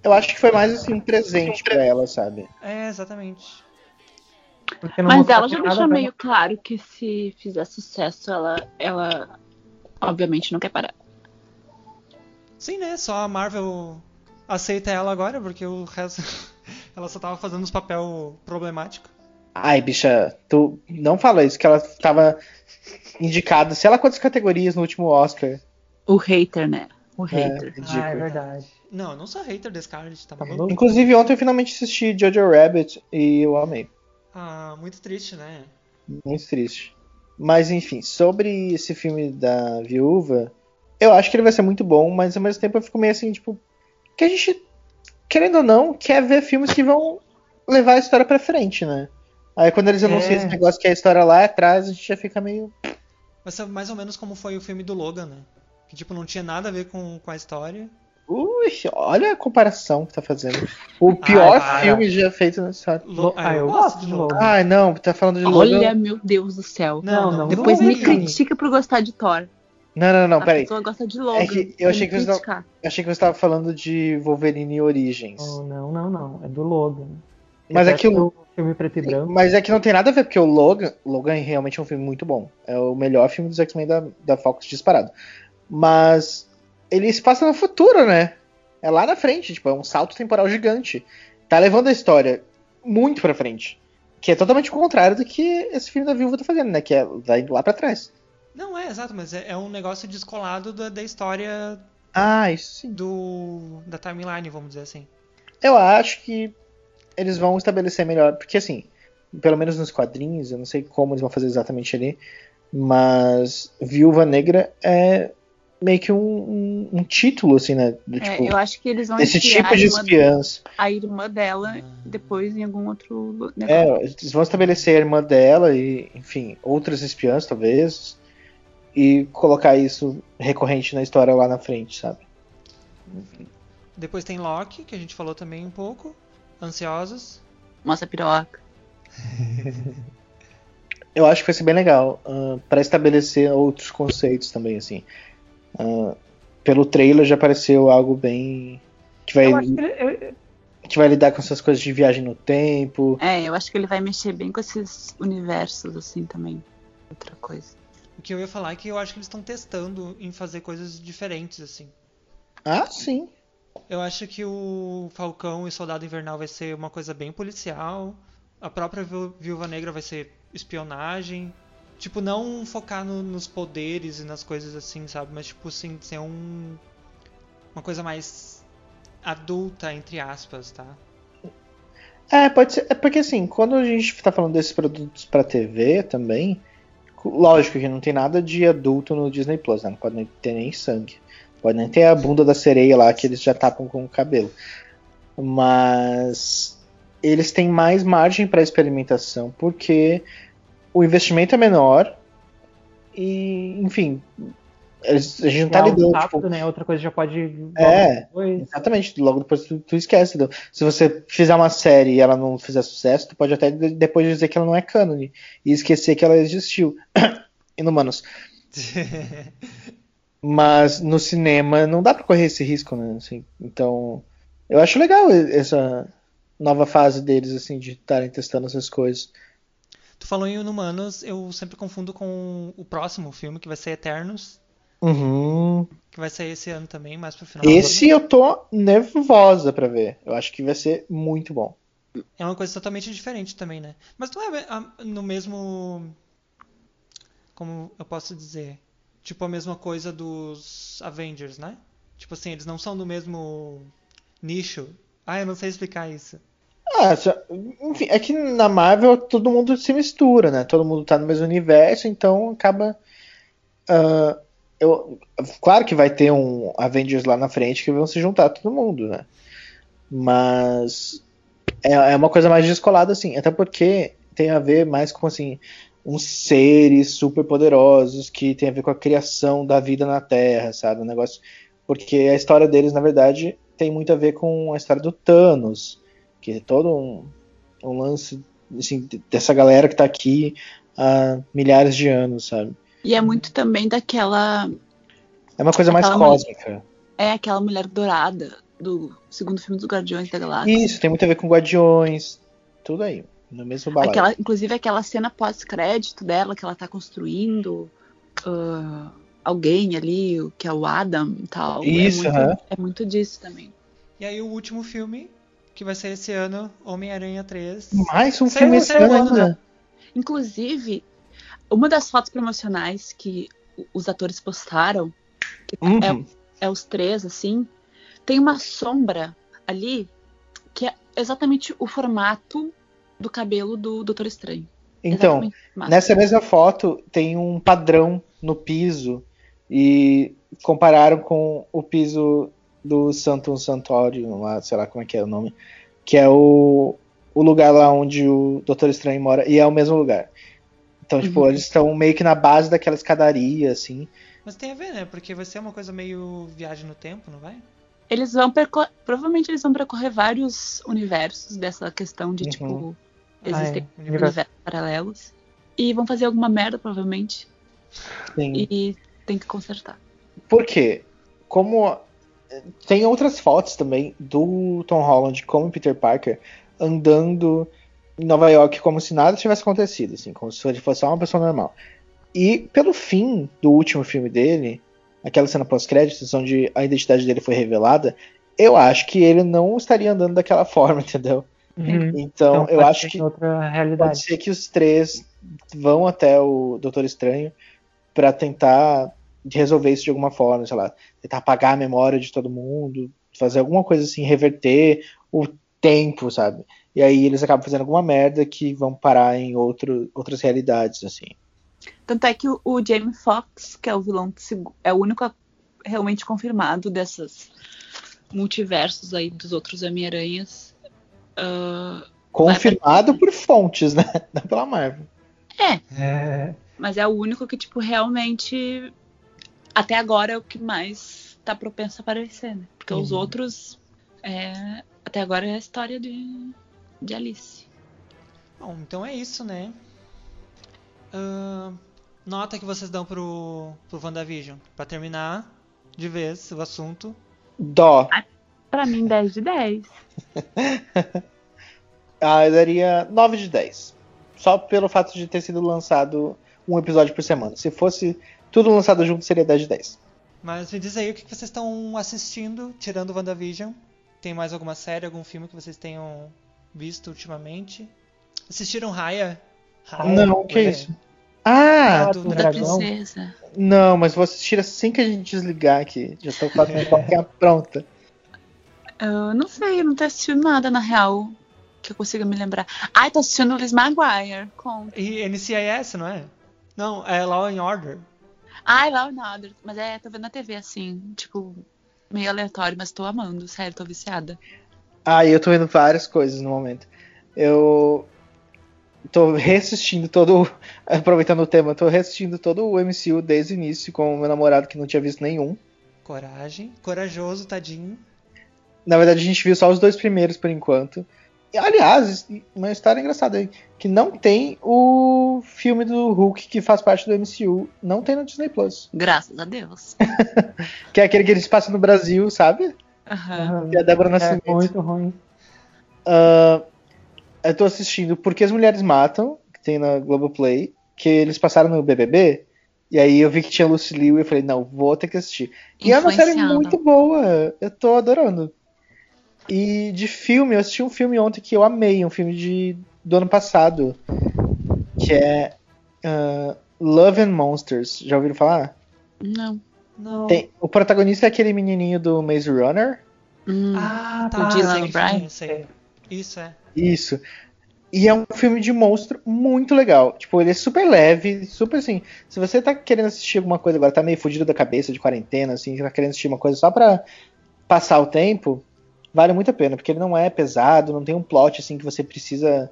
eu acho que foi mais assim um presente pra ela, sabe? É, exatamente. Porque não Mas ela já deixou né? meio claro que se fizer sucesso, ela, ela obviamente não quer parar. Sim, né? Só a Marvel aceita ela agora, porque o resto. <laughs> ela só tava fazendo os papel problemático. Ai, bicha, tu não fala isso, que ela tava indicada, sei lá quantas categorias no último Oscar. O hater, né? O É, hater. Ah, é verdade. Não, eu não sou hater da Scarlet, tá Tá maluco? Inclusive, ontem eu finalmente assisti Jojo Rabbit e eu amei. Ah, muito triste, né? Muito triste. Mas enfim, sobre esse filme da viúva, eu acho que ele vai ser muito bom, mas ao mesmo tempo eu fico meio assim, tipo, que a gente, querendo ou não, quer ver filmes que vão levar a história pra frente, né? Aí quando eles anunciam É. esse negócio que é a história lá atrás, a gente já fica meio. Vai ser mais ou menos como foi o filme do Logan, né? Que tipo, não tinha nada a ver com, com a história. Ui, olha a comparação que tá fazendo. O pior para. filme já feito na história. Lo- Ah, eu gosto de Logan. Ai, não, tá falando de Olha, Logan. meu Deus do céu. Não, Não, não, Depois não me é isso. critica por gostar de Thor. Não, não, não, a peraí. pessoa gosta de Logan. É que eu pra achei me que você. Eu achei que você tava falando de Wolverine Origins. Oh, não, não, não. É do Logan. Mas Esse aquilo- o filme preto e branco. Mas é que não tem nada a ver, porque o Logan, Logan realmente é um filme muito bom. É o melhor filme dos X-Men da, da Fox disparado. Mas ele se passa no futuro, né? É lá na frente, tipo, é um salto temporal gigante. Tá levando a história muito pra frente. Que é totalmente o contrário do que esse filme da Viúva tá fazendo, né? Que é vai indo lá pra trás. Não, é exato, mas é, é um negócio descolado da, da história Ah, isso sim. do da timeline, vamos dizer assim. Eu acho que eles vão estabelecer melhor, porque assim, pelo menos nos quadrinhos, eu não sei como eles vão fazer exatamente ali, mas Viúva Negra é meio que um, um- um título, assim, né? Do, É, tipo, eu acho que eles vão enfiar tipo de a irmã- espiãs. a irmã dela depois em algum outro lu- negócio. É, eles vão estabelecer a irmã dela e, enfim, outras espiãs, talvez, e colocar isso recorrente na história lá na frente, sabe? Depois tem Loki, que a gente falou também um pouco. Ansiosos. Mostra a piroca. <laughs> Eu acho que vai ser bem legal ah, pra estabelecer outros conceitos também, assim. Ah, pelo trailer já pareceu algo bem que vai, que ele- que vai lidar com essas coisas de viagem no tempo. É, eu acho que ele vai mexer bem com esses universos, assim, também. Outra coisa. O que eu ia falar é que eu acho que eles estão testando em fazer coisas diferentes, assim. Ah, sim. Eu acho que o Falcão e Soldado Invernal vai ser uma coisa bem policial. A própria Viú- Viúva Negra vai ser espionagem. Tipo, não focar no- nos poderes e nas coisas assim, sabe? Mas, tipo, assim, ser um. Uma coisa mais adulta, entre aspas, tá? É, pode ser. É porque assim, quando a gente tá falando desses produtos pra TV também, lógico que não tem nada de adulto no Disney Plus, né? Não pode nem ter nem sangue. Pode nem ter a bunda da sereia lá que eles já tapam com o cabelo. Mas eles têm mais margem para experimentação porque o investimento é menor e, enfim, a gente não tá é lidando. rápido, tipo, né? Outra coisa já pode. É. Depois. Exatamente, logo depois tu, tu esquece. entendeu? Se você fizer uma série e ela não fizer sucesso, tu pode até de- depois dizer que ela não é cânone e esquecer que ela existiu. <coughs> Inumanos. <laughs> Mas no cinema não dá pra correr esse risco, né? Assim, então, eu acho legal essa nova fase deles, assim, de estarem testando essas coisas. Tu falou em Inumanos, eu sempre confundo com o próximo filme, que vai ser Eternos, Uhum. que vai sair esse ano também, mais pro final Esse eu tô nervosa pra ver. Eu acho que vai ser muito bom. É uma coisa totalmente diferente também, né? Mas não é no mesmo. Como eu posso dizer? Tipo a mesma coisa dos Avengers, né? Tipo assim, eles não são do mesmo nicho. Ah, eu não sei explicar isso. Ah, enfim, é que na Marvel todo mundo se mistura, né? Todo mundo tá no mesmo universo, então acaba. ah, eu, claro que vai ter um Avengers lá na frente que vão se juntar todo mundo, né? Mas é, é uma coisa mais descolada, assim, até porque tem a ver mais com assim uns seres super poderosos que tem a ver com a criação da vida na Terra, sabe? Um negócio. Porque a história deles, na verdade, tem muito a ver com a história do Thanos, que é todo um, um lance assim, dessa galera que tá aqui há milhares de anos, sabe? E é muito também daquela. É uma coisa mais Aquela mulher- cósmica. É aquela mulher dourada do segundo filme dos Guardiões da Galáxia. Isso, tem muito a ver com Guardiões, tudo aí, no mesmo balaio. Aquela, inclusive aquela cena pós-crédito dela que ela tá construindo ah, alguém ali, o- que é o Adam e tal. Isso, é muito, é muito disso também. E aí o último filme, que vai ser esse ano, Homem-Aranha 3. Mais um filme esse ano né? Inclusive, uma das fotos promocionais que os atores postaram, que Uhum. é os três, assim, tem uma sombra ali que é exatamente o formato do cabelo do Doutor Estranho. Então, nessa mesma foto tem um padrão no piso e compararam com o piso do Santo Santório, lá, sei lá como é que é o nome, que é o, o lugar lá onde o Doutor Estranho mora, e é o mesmo lugar. Então, tipo, Uhum. eles estão meio que na base daquela escadaria, assim. Mas tem a ver, né? Porque vai ser uma coisa meio viagem no tempo, não vai? Eles vão percorrer. Provavelmente eles vão percorrer vários universos dessa questão de, Uhum. tipo, Ah, existem é, universos universo. paralelos. E vão fazer alguma merda, provavelmente. Sim. E tem que consertar. Por quê? Como tem outras fotos também do Tom Holland como Peter Parker andando em Nova York como se nada tivesse acontecido, assim, como se ele fosse só uma pessoa normal. E pelo fim do último filme dele, aquela cena pós-créditos onde a identidade dele foi revelada, eu acho que ele não estaria andando daquela <laughs> forma, entendeu? Uhum. Então, eu pode acho que outra Pode realidade. ser que os três vão até o Doutor Estranho pra tentar resolver isso de alguma forma, sei lá, tentar apagar a memória de todo mundo, fazer alguma coisa assim, reverter o tempo, sabe? E aí eles acabam fazendo alguma merda que vão parar em outro, outras realidades, assim. Tanto é que o, o Jamie Foxx, que é o vilão segu- é o único realmente confirmado dessas multiversos aí dos outros Homem-Aranhas. ah, Confirmado por fontes, né? <laughs> Não pela Marvel. É, mas é o único que, tipo, realmente. Até agora é o que mais tá propenso a aparecer, né? Porque os Uhum. outros. é, até agora é a história de, de Alice. Bom, então é isso, né? Ahn, nota que vocês dão pro, pro WandaVision. Pra terminar de vez o assunto. Dó. Pra mim, 10 de 10. <laughs> Ah, eu daria 9 de 10. Só pelo fato de ter sido lançado um episódio por semana. Se fosse tudo lançado junto, seria 10 de 10. Mas me diz aí o que vocês estão assistindo, tirando o WandaVision. Tem mais alguma série, algum filme que vocês tenham visto ultimamente? Assistiram Raya? Raya? Não, o que é É. isso? Ah, Ah, do do dragão. princesa. não, mas vou assistir assim que a gente desligar aqui. Já tô com a pipoquinha pronta. Eu não sei, eu não tô assistindo nada, na real, que eu consiga me lembrar. Ai, tô assistindo Liz Maguire. Com... E NCIS, não é? Não, é Law and Order. Ai, Law and Order. Mas é, tô vendo na TV, assim, tipo, meio aleatório, mas tô amando, sério, tô viciada. Ah, e eu tô vendo várias coisas no momento. Eu tô reassistindo todo. <laughs> Aproveitando o tema, tô reassistindo todo o MCU desde o início com o meu namorado que não tinha visto nenhum. Coragem. Corajoso, tadinho. Na verdade, a gente viu só os dois primeiros por enquanto. Aliás, uma história engraçada aí, que não tem o filme do Hulk que faz parte do MCU, não tem no Disney Plus. Graças a Deus. <laughs> Que é aquele que eles passam no Brasil, sabe? Aham. Que é a Débora é Nascimento. muito ruim. Ah, eu tô assistindo Porque as Mulheres Matam, que tem na Globoplay, que eles passaram no BBB, e aí eu vi que tinha Lucy Liu e eu falei, não, vou ter que assistir. E é uma série muito boa, eu tô adorando. E de filme, eu assisti um filme ontem que eu amei, um filme de, do ano passado, que é ah, Love and Monsters. Já ouviram falar? Não. Não. Tem- o protagonista é aquele menininho do Maze Runner. Hum. Ah, O tá. Dylan que filme, O'Brien? sei. Isso é. Isso. E é um filme de monstro muito legal. Tipo, ele é super leve, super assim. Se você tá querendo assistir alguma coisa agora, tá meio fudido da cabeça de quarentena, assim, tá querendo assistir uma coisa só pra passar o tempo, vale muito a pena, porque ele não é pesado, não tem um plot assim que você precisa.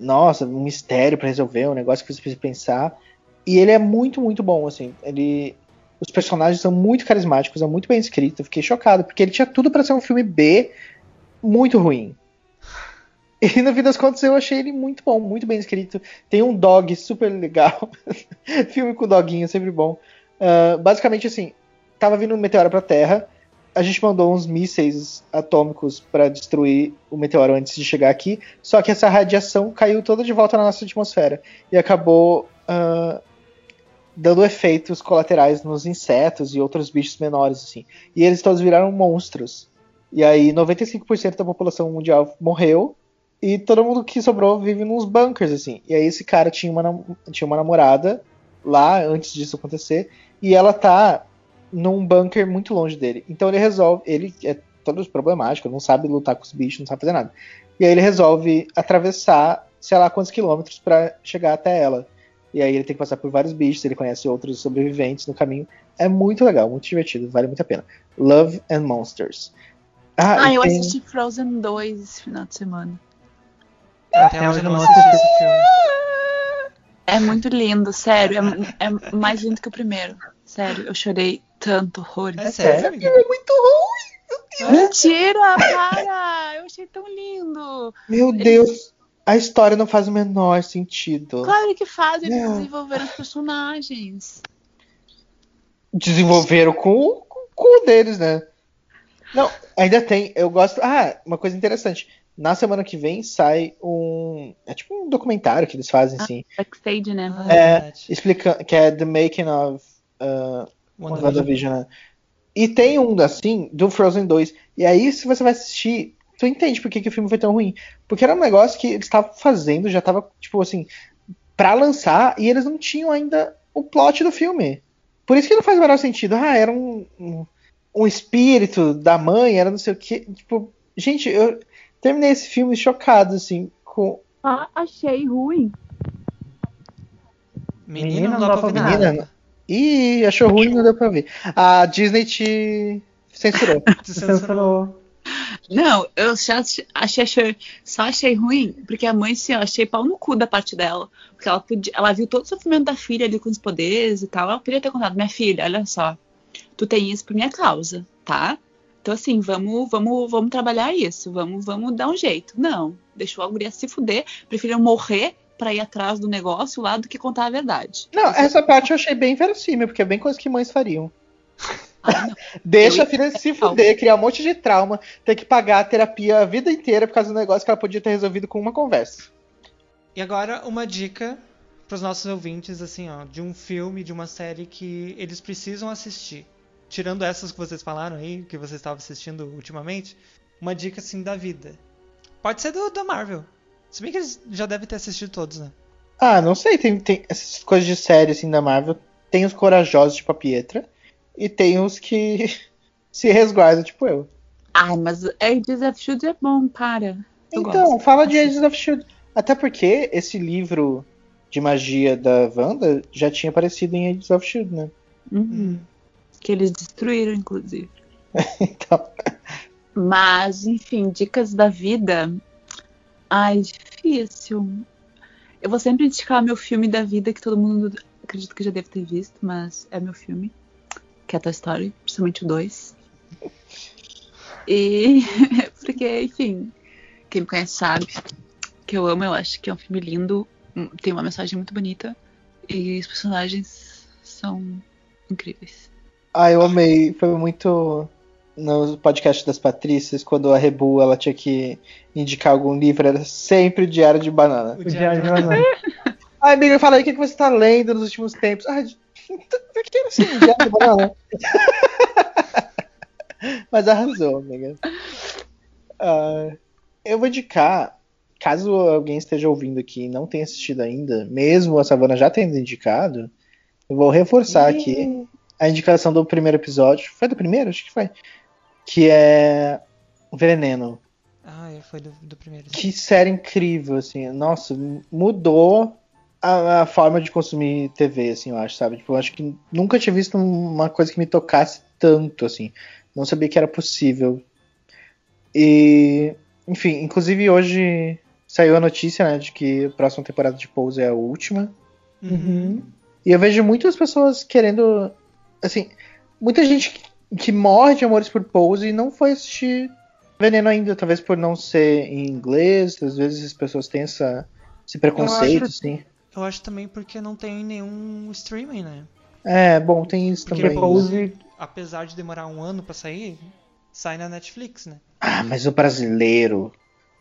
Nossa, um mistério pra resolver, um negócio que você precisa pensar. E ele é muito, muito bom, assim. Ele. Os personagens são muito carismáticos, é muito bem escrito. Eu fiquei chocado, porque ele tinha tudo para ser um filme B muito ruim. E no fim das contas eu achei ele muito bom, muito bem escrito. Tem um dog super legal. <laughs> Filme com doguinho, sempre bom. Uh, basicamente assim, tava vindo um meteoro pra Terra. A gente mandou uns mísseis atômicos para destruir o meteoro antes de chegar aqui. Só que essa radiação caiu toda de volta na nossa atmosfera. E acabou uh, dando efeitos colaterais nos insetos e outros bichos menores, assim. E eles todos viraram monstros. E aí 95% da população mundial morreu e todo mundo que sobrou vive nos bunkers, assim. E aí esse cara tinha uma, tinha uma namorada lá antes disso acontecer. E ela tá num bunker muito longe dele. Então ele resolve. Ele é todo problemático, não sabe lutar com os bichos, não sabe fazer nada. E aí ele resolve atravessar, sei lá quantos quilômetros para chegar até ela. E aí ele tem que passar por vários bichos, ele conhece outros sobreviventes no caminho. É muito legal, muito divertido, vale muito a pena. Love and Monsters. Ah, ah eu tem... assisti Frozen 2 esse final de semana. Até hoje eu não assisti esse filme. É muito lindo, sério. É, é, mais lindo que o primeiro. Sério, eu chorei tanto, horrores. É sério? É muito ruim. Mentira, para! Eu achei tão lindo. Meu Deus, a história não faz o menor sentido. Claro que faz, eles não. desenvolveram os personagens. Desenvolveram com, com, com o deles, né? Não, ainda tem. Eu gosto. Ah, uma coisa interessante. Na semana que vem sai um. É tipo um documentário que eles fazem, ah, assim. Backstage, né? É, explicando. Que é The Making of uh, WandaVision. Né? E tem um, assim, do Frozen 2. E aí, se você vai assistir, tu entende por que, que o filme foi tão ruim. Porque era um negócio que eles estavam fazendo, já tava, tipo assim, pra lançar, e eles não tinham ainda o plot do filme. Por isso que não faz o menor sentido. Ah, era um, um, um espírito da mãe, era não sei o que. Tipo, gente, eu terminei esse filme chocado, assim, com. Ah, achei ruim. Menina, não, não dá pra ver nada. Ih, achou ruim, não deu pra ver. A Disney te censurou. <laughs> te censurou. Não, eu só achei, achei, só achei ruim, porque a mãe, assim, eu achei pau no cu da parte dela. Porque ela, podia, ela viu todo o sofrimento da filha ali com os poderes e tal. Ela podia ter contado, minha filha, olha só, tu tem isso por minha causa, tá? Então, assim, vamos, vamos, vamos trabalhar isso, vamos, vamos dar um jeito. Não, deixou a guria se fuder, preferiram morrer para ir atrás do negócio lá do que contar a verdade. Não, essa parte eu achei bem verossímil, porque é bem coisa que mães fariam. Ah, <laughs> Deixa eu a filha se fuder, criar um monte de trauma, ter que pagar a terapia a vida inteira por causa do negócio que ela podia ter resolvido com uma conversa. E agora uma dica para os nossos ouvintes, assim, ó, de um filme, de uma série que eles precisam assistir tirando essas que vocês falaram aí, que vocês estavam assistindo ultimamente, uma dica assim da vida. Pode ser do da Marvel. Se bem que eles já devem ter assistido todos, né? Ah, não sei, tem, tem essas coisas de série assim da Marvel. Tem os corajosos, tipo a Pietra, e tem os que <laughs> se resguardam, tipo eu. Ai, mas Agents of Shield é bom, para. Eu então, gosto. fala de Agents of Shield. Até porque esse livro de magia da Wanda já tinha aparecido em Agents of Shield, né? Uhum. Que eles destruíram, inclusive. <laughs> então. Mas, enfim, dicas da vida. Ai, difícil. Eu vou sempre indicar meu filme da vida, que todo mundo acredito que já deve ter visto, mas é meu filme. Que é Toy Story, principalmente o 2. E. <laughs> porque, enfim, quem me conhece sabe que eu amo, eu acho que é um filme lindo, tem uma mensagem muito bonita. E os personagens são incríveis. Ah, eu amei. Foi muito no podcast das Patrícias, quando a Rebu ela tinha que indicar algum livro, era sempre o Diário de Banana. O Diário de Banana. <laughs> Ai, amiga, fala aí o que você está lendo nos últimos tempos. Ai, <laughs> por que assim, Diário de Banana? <laughs> Mas arrasou, amiga. Uh, eu vou indicar, caso alguém esteja ouvindo aqui e não tenha assistido ainda, mesmo a Savana já tendo indicado, eu vou reforçar aqui a indicação do primeiro episódio. Foi do primeiro? Acho que foi. Que é Veneno. Ah, foi do, do primeiro. sim. Que série incrível, assim. Nossa, mudou a, a forma de consumir TV, assim, eu acho, sabe? Tipo, eu acho que nunca tinha visto uma coisa que me tocasse tanto, assim. Não sabia que era possível. E, enfim, inclusive hoje saiu a notícia, né, de que a próxima temporada de Pose é a última. Uhum. E eu vejo muitas pessoas querendo. Assim, muita gente que, morre de amores por Pose e não foi assistir Veneno ainda, talvez por não ser em inglês, às vezes as pessoas têm essa, esse preconceito, acho- assim. Eu acho também porque não tem nenhum streaming, né? É, bom, tem isso Porque também. né? Pose, apesar de demorar um ano pra sair, sai na Netflix, né? Ah, mas o brasileiro,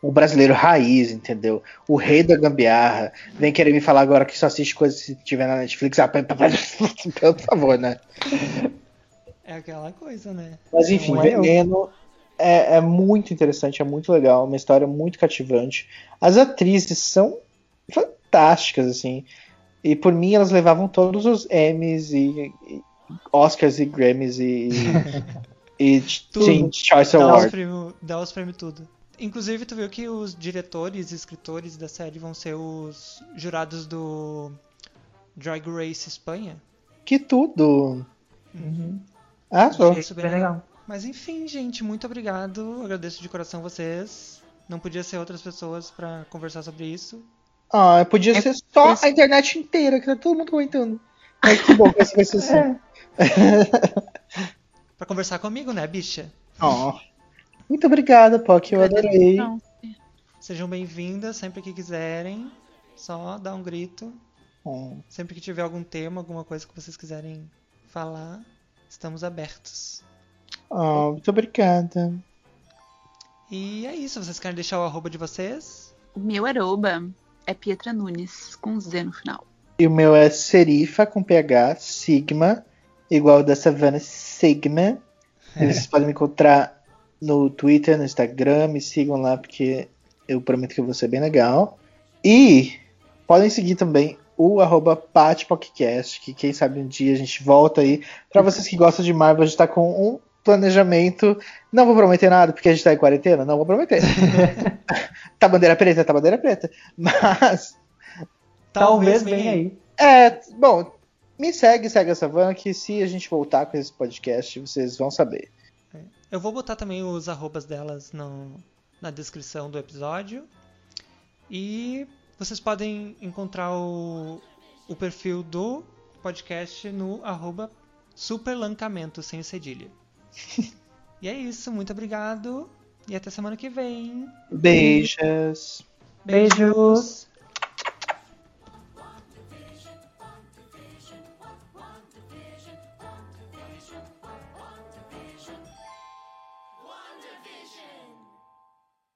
o brasileiro raiz, entendeu? O rei da gambiarra, vem querer me falar agora que só assiste coisas se tiver na Netflix. Ah, <laughs> pelo favor, né? É aquela coisa, né? Mas enfim, é. Veneno é, é muito interessante, é muito legal, uma história muito cativante. As atrizes são fantásticas, assim. E por mim elas levavam todos os Emmys e, e Oscars e Grammys e, e, <laughs> e Awards. prêmios, dá os prêmios tudo. Inclusive, tu viu que os diretores e escritores da série vão ser os jurados do Drag Race Espanha? Que tudo! Uhum. Ah, só. Achei Bem legal. Mas enfim, gente, muito obrigado. Agradeço de coração vocês. Não podia ser outras pessoas pra conversar sobre isso. Ah, podia É ser só a internet inteira, que tá todo mundo comentando. Mas que bom que esse vai ser <laughs> assim. <laughs> Pra conversar comigo, né, bicha? Ó. Muito obrigada, Poc, eu adorei. Não. Sejam bem-vindas sempre que quiserem. Só dá um grito. Ó. Sempre que tiver algum tema, alguma coisa que vocês quiserem falar, estamos abertos. Ó, muito obrigada. E é isso. Vocês querem deixar o arroba de vocês? O meu arroba é Pietra Nunes, com Z no final. E o meu é Serifa com PH, Sigma, igual o da Savannah Sigma. E <laughs> Vocês podem me encontrar no Twitter, no Instagram, me sigam lá porque eu prometo que eu vou ser bem legal. E podem seguir também o arroba PatPodcast, que quem sabe um dia a gente volta aí. Pra vocês que gostam de Marvel, a gente tá com um planejamento. Não vou prometer nada, porque a gente tá em quarentena, não vou prometer. <laughs> tá bandeira preta, tá bandeira preta. Mas Talvez venha aí. é, bom, me segue, segue a Savana, que se a gente voltar com esse podcast, vocês vão saber. Eu vou botar também os arrobas delas no, na descrição do episódio. E vocês podem encontrar o, o perfil do podcast no arroba superlancamento, sem cedilha. <laughs> e é isso, muito obrigado. E até semana que vem. Beijos. Beijos.